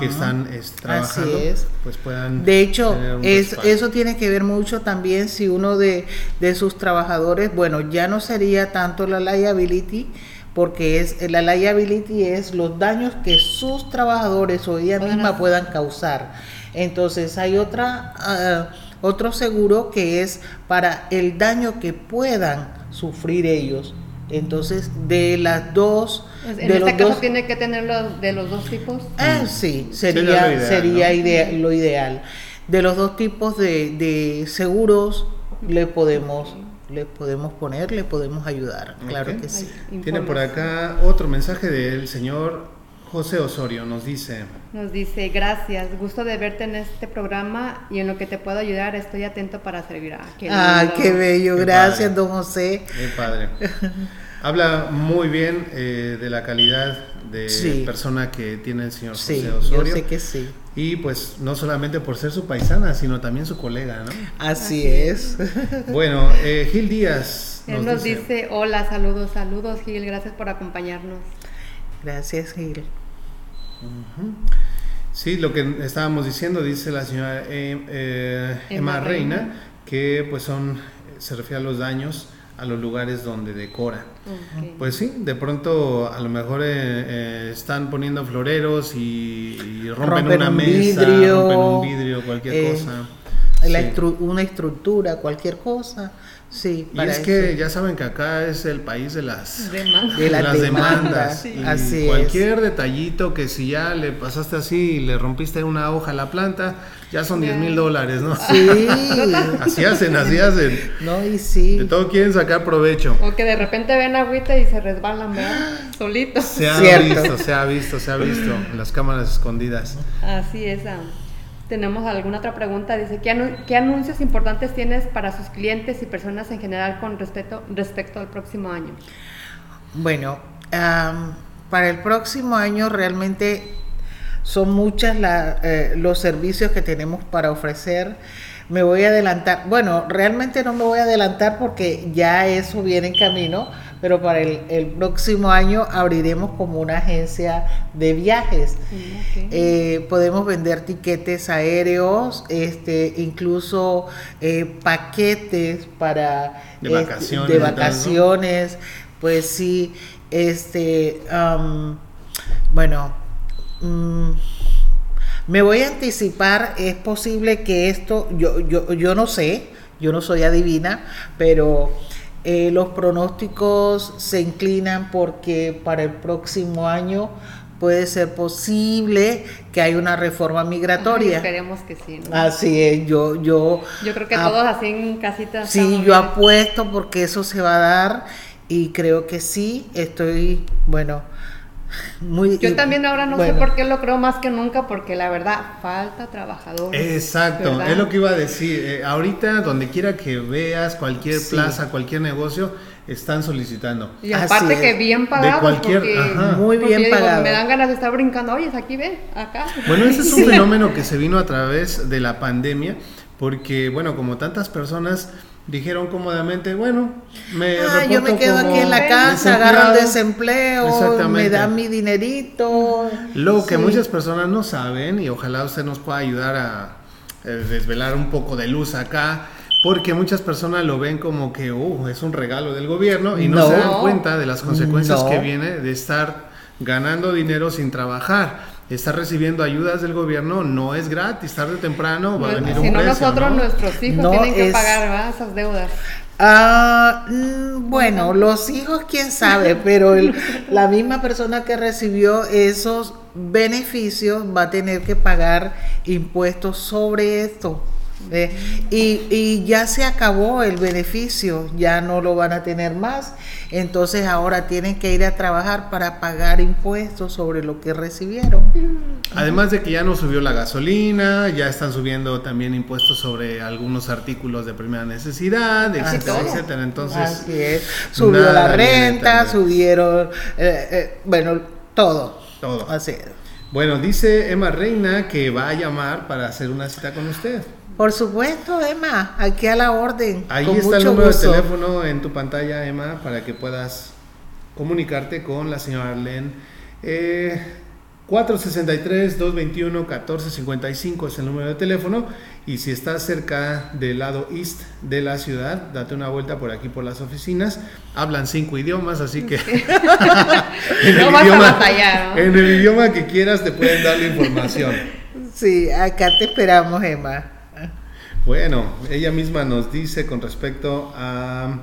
que están es, trabajando, es. pues puedan... De hecho, tener un es, respaldo. eso tiene que ver mucho también si uno de, de sus trabajadores, bueno, ya no sería tanto la liability, porque es la liability es los daños que sus trabajadores o ella misma puedan causar. Entonces hay otra ah, otro seguro que es para el daño que puedan sufrir ellos. Entonces, de las dos, Pues, En de este los caso dos tiene que tenerlo de los dos tipos. Ah, sí, Sería sería, lo ideal, sería ¿no? idea- lo ideal. De los dos tipos de, de seguros le podemos, le podemos poner, le podemos ayudar, claro que sí. Tiene por acá otro mensaje del señor José Osorio, nos dice... Nos dice, gracias, gusto de verte en este programa y en lo que te puedo ayudar estoy atento para servir. Ah, qué lindo. qué bello, Qué gracias, padre. don José. Qué padre. Habla muy bien eh, de la calidad de Sí. persona que tiene el señor Sí, José yo Osorio. sé que sí. Y pues no solamente por ser su paisana, sino también su colega, ¿no? Así, Así es. Bueno, eh, Gil Díaz Él nos dice, hola, saludos, saludos Gil, gracias por acompañarnos. Gracias, Gil. Sí, lo que estábamos diciendo, dice la señora eh, eh, Emma, Reina, Reina. que pues son, se refiere a los daños a los lugares donde decora. Pues sí, de pronto a lo mejor eh, eh, están poniendo floreros y, y rompen, Rompen una un mesa, vidrio, rompen un vidrio, cualquier eh, cosa. La Sí. estru- una estructura, cualquier cosa. Sí, Y es que eso. ya saben que acá es el país de las, Demanda. De las las demandas, demandas. sí. Y Así es. cualquier detallito que si ya le pasaste así y le rompiste una hoja a la planta, ya son 10 mil dólares, ¿no? Sí. Así hacen, así hacen. No, y sí. De todo quieren sacar provecho. O que de repente ven agüita y se resbalan, ¿verdad? Solitos. Se ha Cierto. visto, se ha visto, se ha visto en las cámaras escondidas. Así es. Tenemos alguna otra pregunta. Dice, ¿qué, qué anuncios importantes tienes para sus clientes y personas en general con respecto, respecto al próximo año? Bueno, am, para el próximo año realmente son muchas la- eh, los servicios que tenemos para ofrecer. Me voy a adelantar, bueno, realmente no me voy a adelantar porque ya eso viene en camino, pero para el, el próximo año abriremos como una agencia de viajes. Mm. Eh, podemos vender tiquetes aéreos, este, incluso eh, paquetes para De este, vacaciones de y tal, ¿no? vacaciones, pues sí, este, am, bueno, mm, me voy a anticipar, es posible que esto, yo, yo, yo no sé, yo no soy adivina, pero eh, los pronósticos se inclinan porque para el próximo año puede ser posible que haya una reforma Ay, migratoria. esperemos que sí. ¿no? Así es, yo, yo, Yo creo que todos así en casita. Sí, yo bien. apuesto porque eso se va a dar y creo que sí, estoy, bueno, Muy, Yo también ahora no bueno, sé por qué lo creo más que nunca, porque la verdad, falta trabajadores. Exacto, ¿verdad? es lo que iba a decir. Eh, ahorita, donde quiera que veas, cualquier Sí. plaza, cualquier negocio, están solicitando. Y aparte es. que bien pagados, cualquier- porque, ajá. Muy bien digo, pagado. me dan ganas de estar brincando, oye, aquí ve, acá. Bueno, ese es un fenómeno que se vino a través de la pandemia, porque, bueno, como tantas personas dijeron cómodamente, bueno, me Ah, yo me quedo como aquí en la casa, agarro el desempleo, me dan mi dinerito. Lo que muchas personas no saben, y ojalá usted nos pueda ayudar a eh, desvelar un poco de luz acá, porque muchas personas lo ven como que uh, es un regalo del gobierno y no, No. se dan cuenta de las consecuencias No. que viene de estar ganando dinero sin trabajar. Estar recibiendo ayudas del gobierno no es gratis, tarde o temprano va a venir si un no, precio. nosotros, ¿no? nuestros hijos No, tienen que es- pagar ¿verdad? esas deudas. Ah, mm, bueno, los hijos, quién sabe, pero el- la misma persona que recibió esos beneficios va a tener que pagar impuestos sobre esto. Y, y ya se acabó el beneficio, ya no lo van a tener más, entonces ahora tienen que ir a trabajar para pagar impuestos sobre lo que recibieron. Además de que ya no subió la gasolina, ya están subiendo también impuestos sobre algunos artículos de primera necesidad, etcétera, todo. etcétera. Entonces, Así es, subió la renta, subieron, eh, eh, bueno, todo. Todo. Así es. Bueno, dice Emma Reina que va a llamar para hacer una cita con usted. Por supuesto, Emma, aquí a la orden. Ahí con está el número gusto. de teléfono en tu pantalla, Emma, para que puedas comunicarte con la señora Arlene. Eh, 463-221-1455 es el número de teléfono. Y si estás cerca del lado east de la ciudad, date una vuelta por aquí por las oficinas. Hablan cinco idiomas, así que en, No vas a batallar, ¿no? en el idioma que quieras te pueden dar la información. Sí, acá te esperamos, Emma. Bueno, ella misma nos dice con respecto a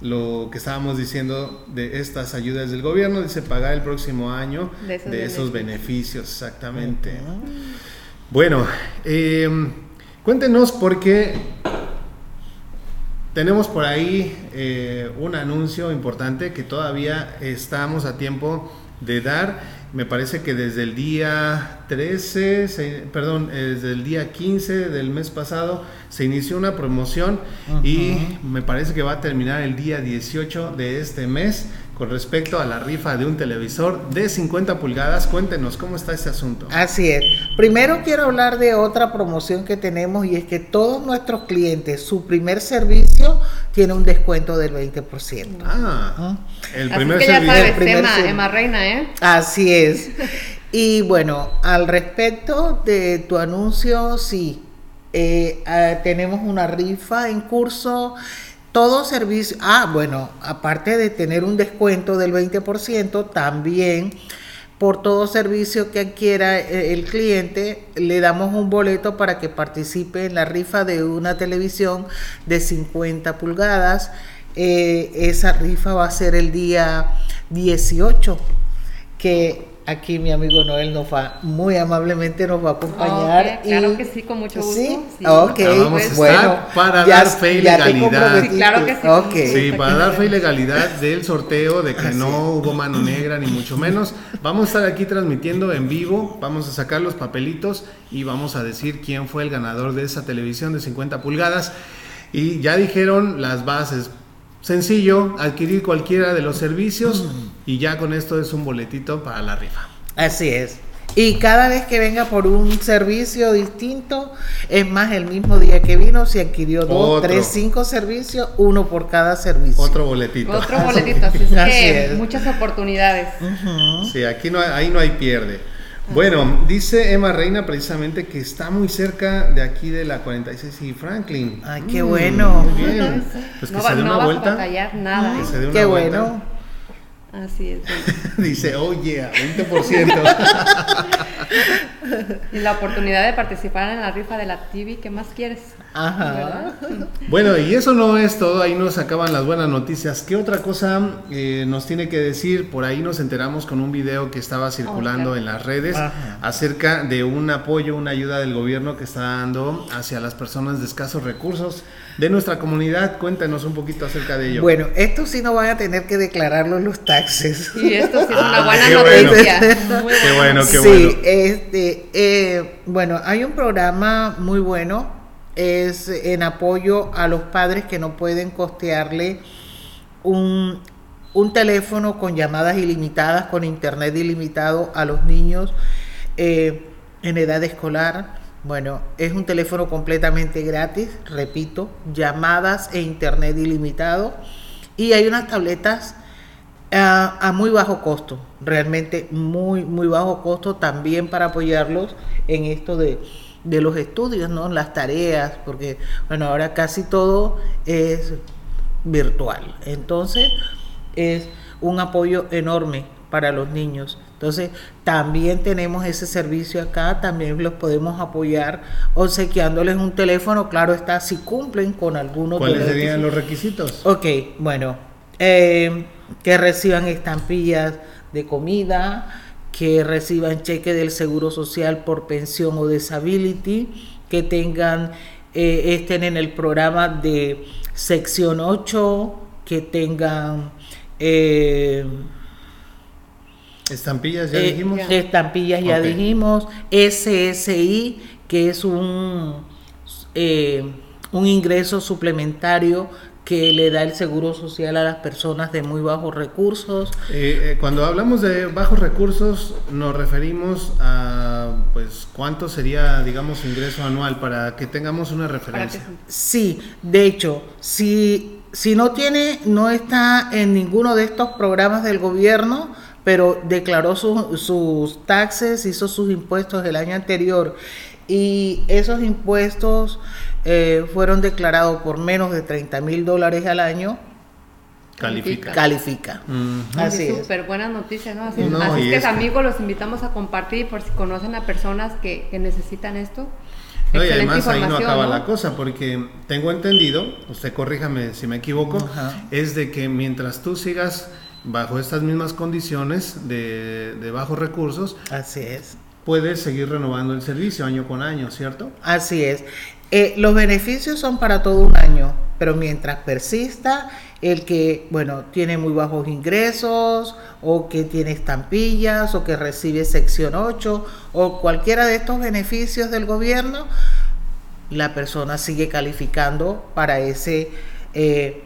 lo que estábamos diciendo de estas ayudas del gobierno, dice pagar el próximo año De de esos esos, beneficios, exactamente. Bueno, eh, cuéntenos porque tenemos por ahí eh, un anuncio importante que todavía estamos a tiempo de dar. Me parece que desde el día 13, se- perdón, eh, desde el día 15 del mes pasado se inició una promoción y me parece que va a terminar el día 18 de este mes con respecto a la rifa de un televisor de 50 pulgadas. Cuéntenos cómo está ese asunto. Así es. Primero quiero hablar de otra promoción que tenemos y es que todos nuestros clientes, su primer servicio tiene un descuento del 20%. Ah, el Así primer que ya servicio. sabes, El primer Emma, ser- Emma Reina, ¿eh? Así es. Y bueno, al respecto de tu anuncio, sí, eh, ah, tenemos una rifa en curso. Todo servicio, ah, bueno, aparte de tener un descuento del 20%, también por todo servicio que adquiera eh, el cliente, le damos un boleto para que participe en la rifa de una televisión de 50 pulgadas. Eh, esa rifa va a ser el día 18, que aquí mi amigo Noel nos va, muy amablemente nos va a acompañar. Ok, claro y- que sí, con mucho ¿Sí? gusto. Sí. Ok, Ah, vamos a estar bueno. para ya- dar fe y legalidad. Sí, claro que sí, Ok. Sí, para dar fe y legalidad del sorteo, de que Así no hubo mano negra ni mucho menos. Vamos a estar aquí transmitiendo en vivo, vamos a sacar los papelitos y vamos a decir quién fue el ganador de esa televisión de 50 pulgadas. Y ya dijeron las bases. Sencillo, adquirir cualquiera de los servicios y ya con esto es un boletito para la rifa. Así es. Y cada vez que venga por un servicio distinto, es más, el mismo día que vino, se adquirió dos, Otro. tres, cinco servicios, uno por cada servicio. Otro boletito. Otro boletito, así que es. muchas oportunidades. Ujú. Sí, aquí no hay, ahí no hay pierde. Bueno, dice Emma Reina precisamente que está muy cerca de aquí de la 46 y Franklin. Ay, qué bueno. Muy bien. Pues que no se va- dé no una vas a vuelta. batallar nada. Que se dé una Qué vuelta. bueno. Así es. Dice, oye, a 20%. Y la oportunidad de participar en la rifa de la TV, ¿qué más quieres? Ajá. ¿Verdad? bueno, y eso no es todo, ahí nos acaban las buenas noticias. ¿Qué otra cosa eh, nos tiene que decir? Por ahí nos enteramos con un video que estaba circulando claro. en las redes Ajá. acerca de un apoyo, una ayuda del gobierno que está dando hacia las personas de escasos recursos de nuestra comunidad. Cuéntanos un poquito acerca de ello. Bueno, esto sí no van a tener que declararlo los taxis. Taxes. Y esto sí es una Ah, buena qué bueno. noticia. Muy Qué bueno, qué sí, bueno. este, eh, bueno, hay un programa muy bueno, es en apoyo a los padres que no pueden costearle un, un teléfono con llamadas ilimitadas, con internet ilimitado a los niños eh, en edad escolar. Bueno, es un teléfono completamente gratis, repito, llamadas e internet ilimitado. Y hay unas tabletas a, a muy bajo costo, realmente muy, muy bajo costo también para apoyarlos en esto de, de los estudios, ¿no? Las tareas, porque, bueno, ahora casi todo es virtual. Entonces, es un apoyo enorme para los niños. Entonces, también tenemos ese servicio acá, también los podemos apoyar obsequiándoles un teléfono, claro está, si cumplen con algunos de ¿Cuáles los serían los requisitos? Ok, bueno, eh, que reciban estampillas de comida, que reciban cheque del Seguro Social por pensión o disability, que tengan, eh, estén en el programa de sección 8, que tengan... eh, Estampillas, ya eh, dijimos. Estampillas ya dijimos. SSI, que es un, eh, un ingreso suplementario que le da el seguro social a las personas de muy bajos recursos. Eh, eh, cuando hablamos de bajos recursos, nos referimos a, pues, cuánto sería, digamos, su ingreso anual para que tengamos una referencia. Sí, de hecho, si, si no tiene, no está en ninguno de estos programas del gobierno, pero declaró su- sus taxes, hizo sus impuestos el año anterior y esos impuestos eh, fueron declarados por menos de 30 mil dólares al año, Califica. califica. Mm. Así es. Súper buena noticia, ¿no? Así, No, así y es que es- amigos los invitamos a compartir por si conocen a personas que, que necesitan esto. No, y además ahí no acaba ¿no? la cosa, porque tengo entendido, usted corríjame si me equivoco, es de que mientras tú sigas bajo estas mismas condiciones de, de bajos recursos, Así es. puedes seguir renovando el servicio año con año, ¿cierto? Así es. Eh, los beneficios son para todo un año, pero mientras persista el que, bueno, tiene muy bajos ingresos o que tiene estampillas o que recibe sección 8 o cualquiera de estos beneficios del gobierno, la persona sigue calificando para ese, eh,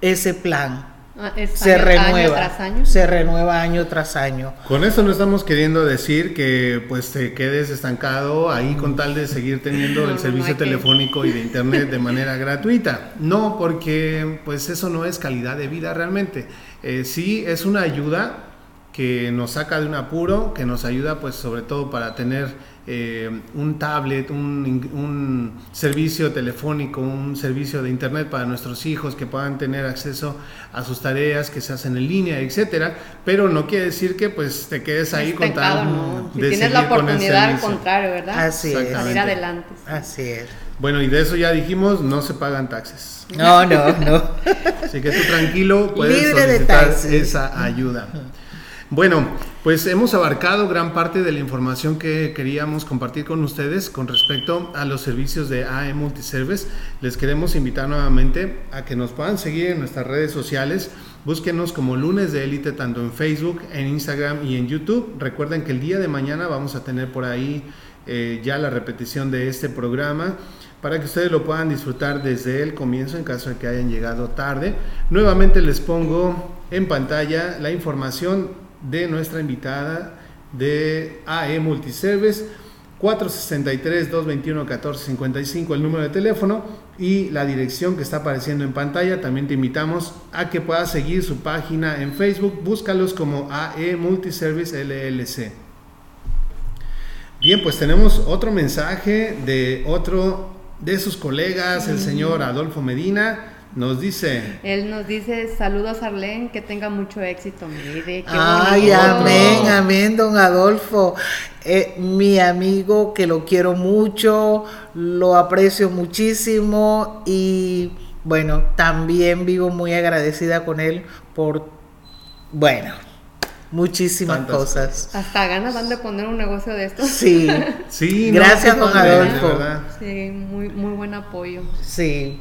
ese plan. Ah, Se año- renueva, Año tras año. se renueva año tras año. Con eso no estamos queriendo decir que pues te quedes estancado ahí con tal de seguir teniendo No, el no servicio que- telefónico y de internet de manera gratuita. No, porque pues eso no es calidad de vida realmente. Eh, sí es una ayuda que nos saca de un apuro, que nos ayuda pues sobre todo para tener eh, un tablet, un, un servicio telefónico, un servicio de internet para nuestros hijos que puedan tener acceso a sus tareas que se hacen en línea, etcétera, pero no quiere decir que pues te quedes ahí con tal no. Si de tienes la oportunidad, al contrario, ¿verdad? Así es. Salir adelante. sí. Así es. Bueno, y de eso ya dijimos, no se pagan taxes. No, no, no. Así que tú tranquilo puedes Libre solicitar esa ayuda. Bueno, pues hemos abarcado gran parte de la información que queríamos compartir con ustedes con respecto a los servicios de AE Multiservice. Les queremos invitar nuevamente a que nos puedan seguir en nuestras redes sociales. Búsquenos como Lunes de Élite tanto en Facebook, en Instagram y en YouTube. Recuerden que el día de mañana vamos a tener por ahí eh, ya la repetición de este programa para que ustedes lo puedan disfrutar desde el comienzo en caso de que hayan llegado tarde. Nuevamente les pongo en pantalla la información de nuestra invitada de AE Multiservice 463-221-1455 el número de teléfono y la dirección que está apareciendo en pantalla. También te invitamos a que puedas seguir su página en Facebook. Búscalos como AE Multiservice LLC. Bien, pues tenemos otro mensaje de otro de sus colegas, el señor Adolfo Medina. Nos dice, Él nos dice, saludos Arlene, que tenga mucho éxito, mire, qué Ay, bonito. amén, amén, don Adolfo. Eh, mi amigo que lo quiero mucho, lo aprecio muchísimo y bueno, también vivo muy agradecida con él por, bueno, muchísimas Tantas cosas. Hasta ganas van de poner un negocio de estos. Sí, sí, Gracias, qué don Adolfo. Sí, muy, muy buen apoyo. sí.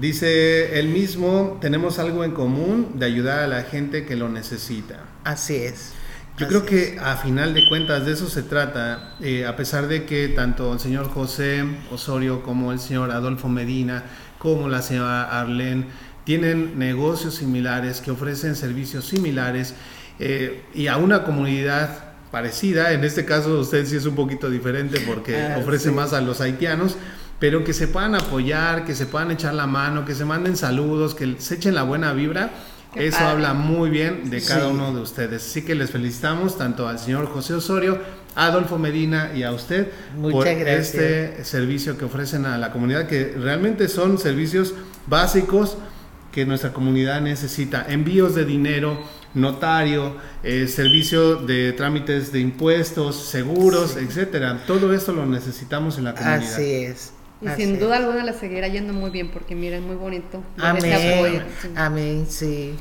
Dice él mismo, tenemos algo en común de ayudar a la gente que lo necesita. Así es. Yo creo que a final de cuentas de eso se trata, eh, a pesar de que tanto el señor José Osorio como el señor Adolfo Medina, como la señora Arlene, tienen negocios similares que ofrecen servicios similares eh, y a una comunidad parecida, en este caso usted sí es un poquito diferente porque Ah, ofrece sí. más a los haitianos, pero que se puedan apoyar, que se puedan echar la mano, que se manden saludos, que se echen la buena vibra. Qué Eso padre. habla muy bien de cada Sí. uno de ustedes. Así que les felicitamos tanto al señor José Osorio, a Adolfo Medina y a usted Muchas por gracias. este servicio que ofrecen a la comunidad, que realmente son servicios básicos que nuestra comunidad necesita. Envíos de dinero, notario, eh, servicio de trámites de impuestos, seguros, Sí. etcétera. Todo esto lo necesitamos en la comunidad. Así es. Y así sin es. duda alguna le seguirá yendo muy bien porque miren, muy bonito. apoyo. Amén. Sí. Amén, sí.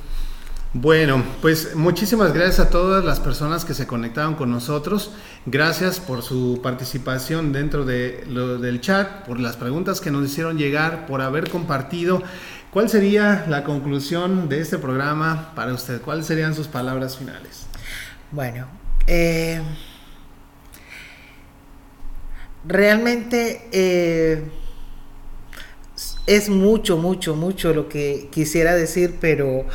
Bueno, pues muchísimas gracias a todas las personas que se conectaron con nosotros. Gracias por su participación dentro de lo del chat, por las preguntas que nos hicieron llegar, por haber compartido. ¿Cuál sería la conclusión de este programa para usted? ¿Cuáles serían sus palabras finales? Bueno, eh, realmente eh, es mucho, mucho, mucho lo que quisiera decir, pero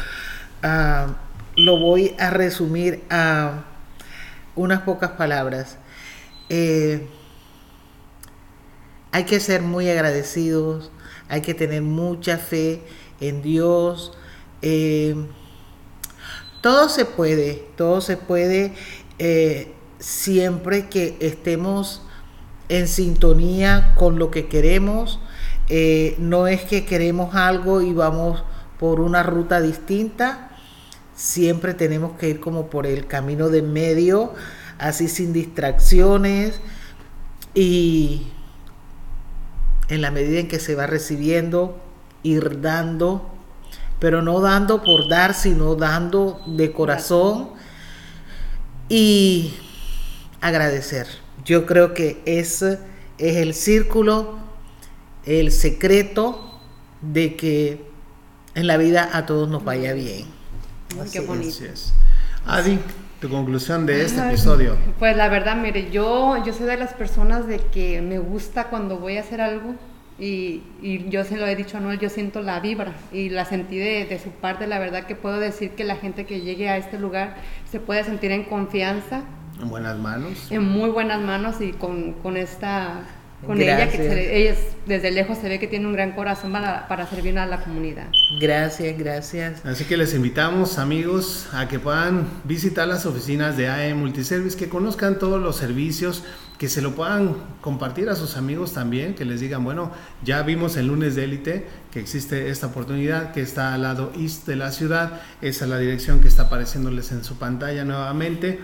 ah, lo voy a resumir a unas pocas palabras. Eh, hay que ser muy agradecidos, hay que tener mucha fe en Dios. eh, todo se puede, todo se puede siempre que estemos en sintonía con lo que queremos. Eh, no es que queremos algo y vamos por una ruta distinta. Siempre tenemos que ir como por el camino de medio, así sin distracciones y en la medida en que se va recibiendo, ir dando, pero no dando por dar, sino dando de corazón y agradecer. Yo creo que ese es el círculo, el secreto de que en la vida a todos nos vaya bien. Así qué es. bonito. Así es. Adi, tu conclusión de este episodio. Pues la verdad, mire, yo, yo soy de las personas de que me gusta cuando voy a hacer algo y, y yo se lo he dicho a Noel, yo siento la vibra y la sentí de, de su parte. La verdad que puedo decir que la gente que llegue a este lugar se puede sentir en confianza, En buenas manos. en muy buenas manos y con, con esta... Con ella que se ella es- desde lejos se ve que tiene un gran corazón para, para servir a la comunidad. Gracias, gracias. Así que les invitamos, amigos, a que puedan visitar las oficinas de AE Multiservice, que conozcan todos los servicios, que se lo puedan compartir a sus amigos también, que les digan, bueno, ya vimos el lunes de élite que existe esta oportunidad, que está al lado east de la ciudad, esa es la dirección que está apareciéndoles en su pantalla nuevamente.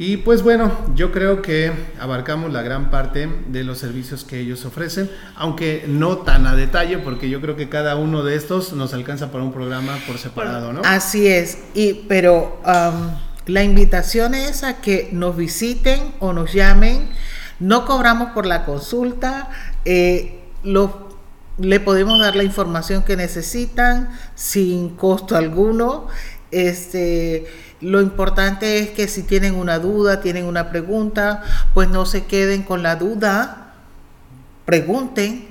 Y pues bueno, yo creo que abarcamos la gran parte de los servicios que ellos ofrecen, aunque no tan a detalle, porque yo creo que cada uno de estos nos alcanza para un programa por separado, ¿no? Así es, y, pero am, la invitación es a que nos visiten o nos llamen. No cobramos por la consulta, eh, le podemos dar la información que necesitan sin costo alguno. Este, lo importante es que si tienen una duda, tienen una pregunta, pues no se queden con la duda, pregunten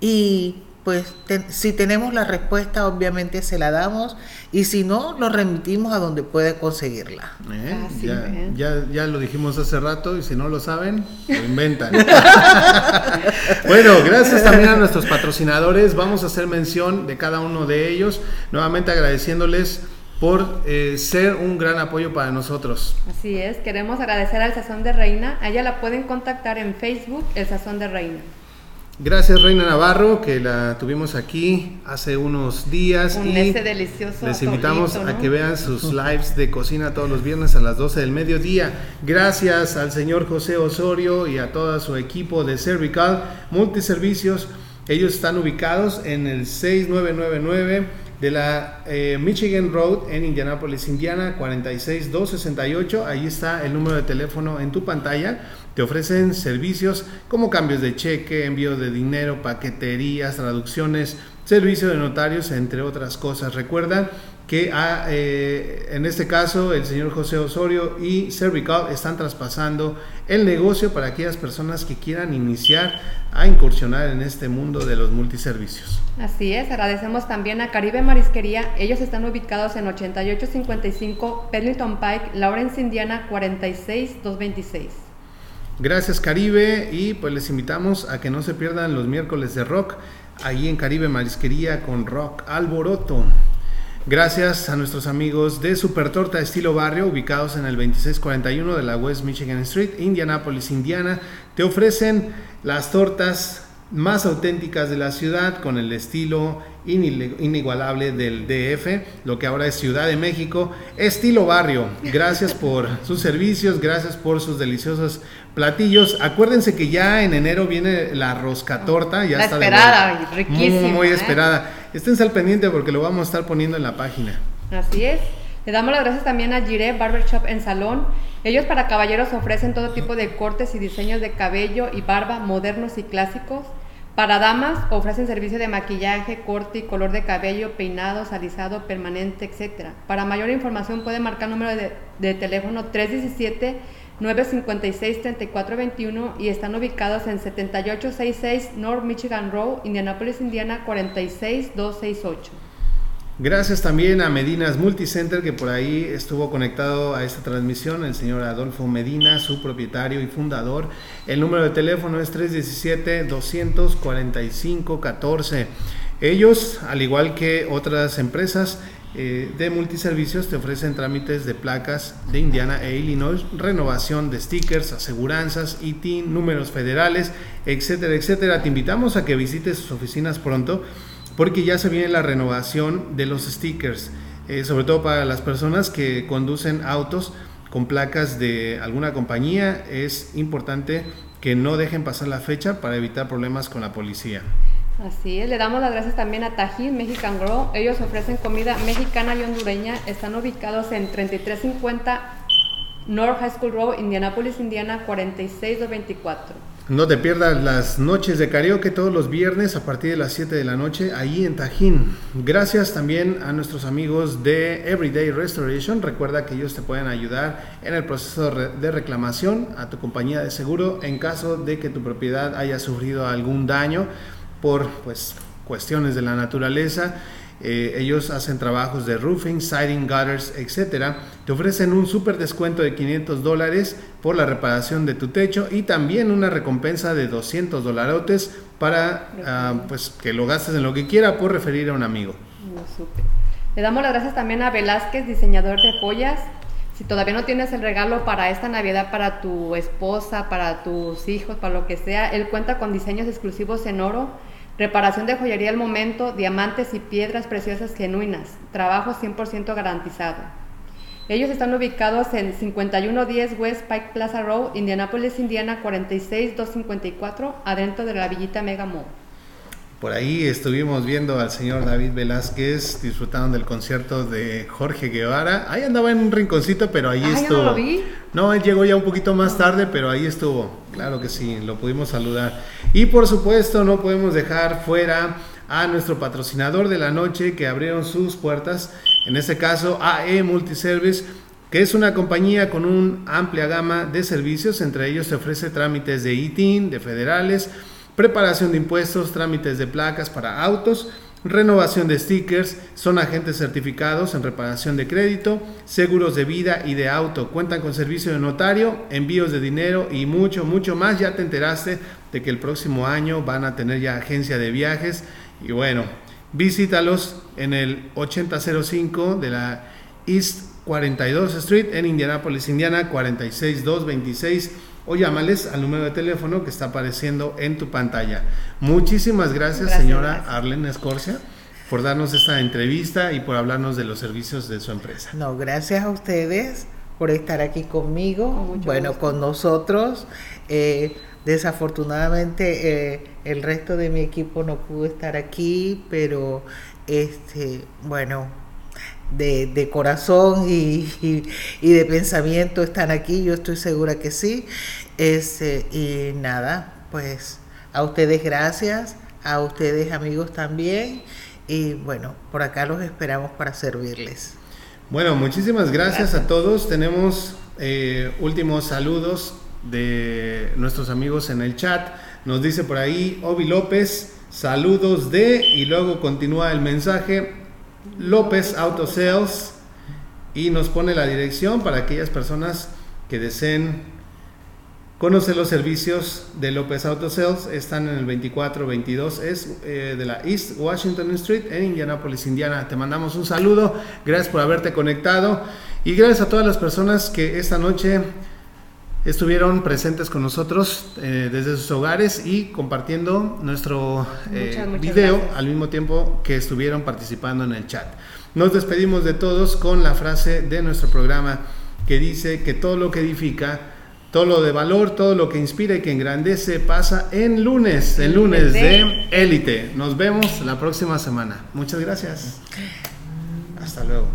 y pues te- si tenemos la respuesta obviamente se la damos y si no lo remitimos a donde puede conseguirla. ¿Eh? Ya, ya, ya lo dijimos hace rato y si no lo saben, lo inventan. bueno, gracias también a nuestros patrocinadores. Vamos a hacer mención de cada uno de ellos, nuevamente agradeciéndoles por eh, ser un gran apoyo para nosotros. Así es, queremos agradecer al Sazón de Reina. A ella la pueden contactar en Facebook, el Sazón de Reina. Gracias Reina Navarro, que la tuvimos aquí hace unos días. Con y ese delicioso Les invitamos a que vean sus lives de cocina todos los viernes a las 12 del mediodía. Gracias al señor José Osorio y a todo su equipo de Cervical Multiservicios. Ellos están ubicados en el 6999 de la eh, Michigan Road en Indianapolis, Indiana, 46268. Ahí está el número de teléfono en tu pantalla. Te ofrecen servicios como cambios de cheque, envío de dinero, paqueterías, traducciones, servicio de notarios, entre otras cosas. Recuerda que ah, eh, en este caso el señor José Osorio y Cervical están traspasando el negocio para aquellas personas que quieran iniciar a incursionar en este mundo de los multiservicios. Así es, agradecemos también a Caribe Marisquería. Ellos están ubicados en 8855 Pendleton Pike, Lawrence, Indiana 46226. Gracias Caribe y pues les invitamos a que no se pierdan los miércoles de rock ahí en Caribe Marisquería con Rock Alboroto. Gracias a nuestros amigos de Super Torta Estilo Barrio, ubicados en el 2641 de la West Michigan Street, Indianapolis, Indiana. Te ofrecen las tortas más auténticas de la ciudad con el estilo inigualable del DF, lo que ahora es Ciudad de México, estilo barrio. Gracias por sus servicios, gracias por sus deliciosos platillos. Acuérdense que ya en enero viene la rosca torta, ya la está esperada, riquísima. Muy, muy ¿eh? esperada. Estén al pendiente porque lo vamos a estar poniendo en la página. Así es. Le damos las gracias también a Gire Barbershop en Salón. Ellos para caballeros ofrecen todo tipo de cortes y diseños de cabello y barba modernos y clásicos. Para damas ofrecen servicio de maquillaje, corte y color de cabello, peinado, alisado, permanente, etc. Para mayor información puede marcar número de, de teléfono 317 956-3421 y están ubicados en 7866 North Michigan Road, Indianapolis, Indiana 46268. Gracias también a Medinas Multicenter que por ahí estuvo conectado a esta transmisión, el señor Adolfo Medina, su propietario y fundador. El número de teléfono es 317-245-14. Ellos, al igual que otras empresas, eh, de multiservicios te ofrecen trámites de placas de Indiana e Illinois, renovación de stickers, aseguranzas, ITIN, números federales, etcétera, etcétera. Te invitamos a que visites sus oficinas pronto porque ya se viene la renovación de los stickers, eh, sobre todo para las personas que conducen autos con placas de alguna compañía. Es importante que no dejen pasar la fecha para evitar problemas con la policía. Así es, le damos las gracias también a Tajín Mexican Grow. Ellos ofrecen comida mexicana y hondureña. Están ubicados en 3350 North High School Road, Indianapolis, Indiana 46224. No te pierdas las noches de karaoke todos los viernes a partir de las 7 de la noche ahí en Tajín. Gracias también a nuestros amigos de Everyday Restoration. Recuerda que ellos te pueden ayudar en el proceso de reclamación a tu compañía de seguro en caso de que tu propiedad haya sufrido algún daño por pues, cuestiones de la naturaleza. Eh, ellos hacen trabajos de roofing, siding, gutters, etc. Te ofrecen un súper descuento de 500 dólares por la reparación de tu techo y también una recompensa de 200 dolarotes para ah, pues, que lo gastes en lo que quiera por referir a un amigo. Le damos las gracias también a Velázquez, diseñador de joyas. Si todavía no tienes el regalo para esta Navidad para tu esposa, para tus hijos, para lo que sea, él cuenta con diseños exclusivos en oro, reparación de joyería al momento, diamantes y piedras preciosas genuinas, trabajo 100% garantizado. Ellos están ubicados en 5110 West Pike Plaza Road, Indianapolis, Indiana 46254, adentro de la Villita Mega Mall. Por ahí estuvimos viendo al señor David Velázquez disfrutando del concierto de Jorge Guevara. Ahí andaba en un rinconcito, pero ahí estuvo. ¿no lo vi? No, él llegó ya un poquito más tarde, pero ahí estuvo. Claro que sí, lo pudimos saludar. Y por supuesto, no podemos dejar fuera a nuestro patrocinador de la noche que abrieron sus puertas, en este caso AE Multiservice que es una compañía con una amplia gama de servicios, entre ellos se ofrece trámites de ITIN, de federales, preparación de impuestos, trámites de placas para autos, renovación de stickers, son agentes certificados en reparación de crédito, seguros de vida y de auto, cuentan con servicio de notario, envíos de dinero y mucho, mucho más. Ya te enteraste de que el próximo año van a tener ya agencia de viajes y bueno, visítalos en el 8005 de la East 42 Street en Indianapolis, Indiana 46226 o llámales al número de teléfono que está apareciendo en tu pantalla. Muchísimas gracias, señora Arlene Escorcia por darnos esta entrevista y por hablarnos de los servicios de su empresa. No, gracias a ustedes por estar aquí conmigo, bueno, con nosotros. Eh, desafortunadamente eh, el resto de mi equipo no pudo estar aquí, pero este, bueno, de, corazón y, de pensamiento están aquí, yo estoy segura que sí. Este, y nada, pues a ustedes gracias, a ustedes amigos también, y bueno, por acá los esperamos para servirles. Bueno, muchísimas gracias, a todos. Tenemos eh, últimos saludos de nuestros amigos en el chat. Nos dice por ahí Obi López, saludos de, y luego continúa el mensaje, López Auto Sales, y nos pone la dirección para aquellas personas que deseen Conoce los servicios de López Auto Sales. Están en el 2422 es eh, de la East Washington Street en Indianapolis, Indiana. Te mandamos un saludo. Gracias por haberte conectado y gracias a todas las personas que esta noche estuvieron presentes con nosotros eh, desde sus hogares y compartiendo nuestro eh, video al mismo tiempo que estuvieron participando en el chat. Nos despedimos de todos con la frase de nuestro programa que dice que todo lo que edifica todo lo de valor, todo lo que inspira y que engrandece pasa en lunes, en lunes de élite. Nos vemos la próxima semana. Muchas gracias. Hasta luego.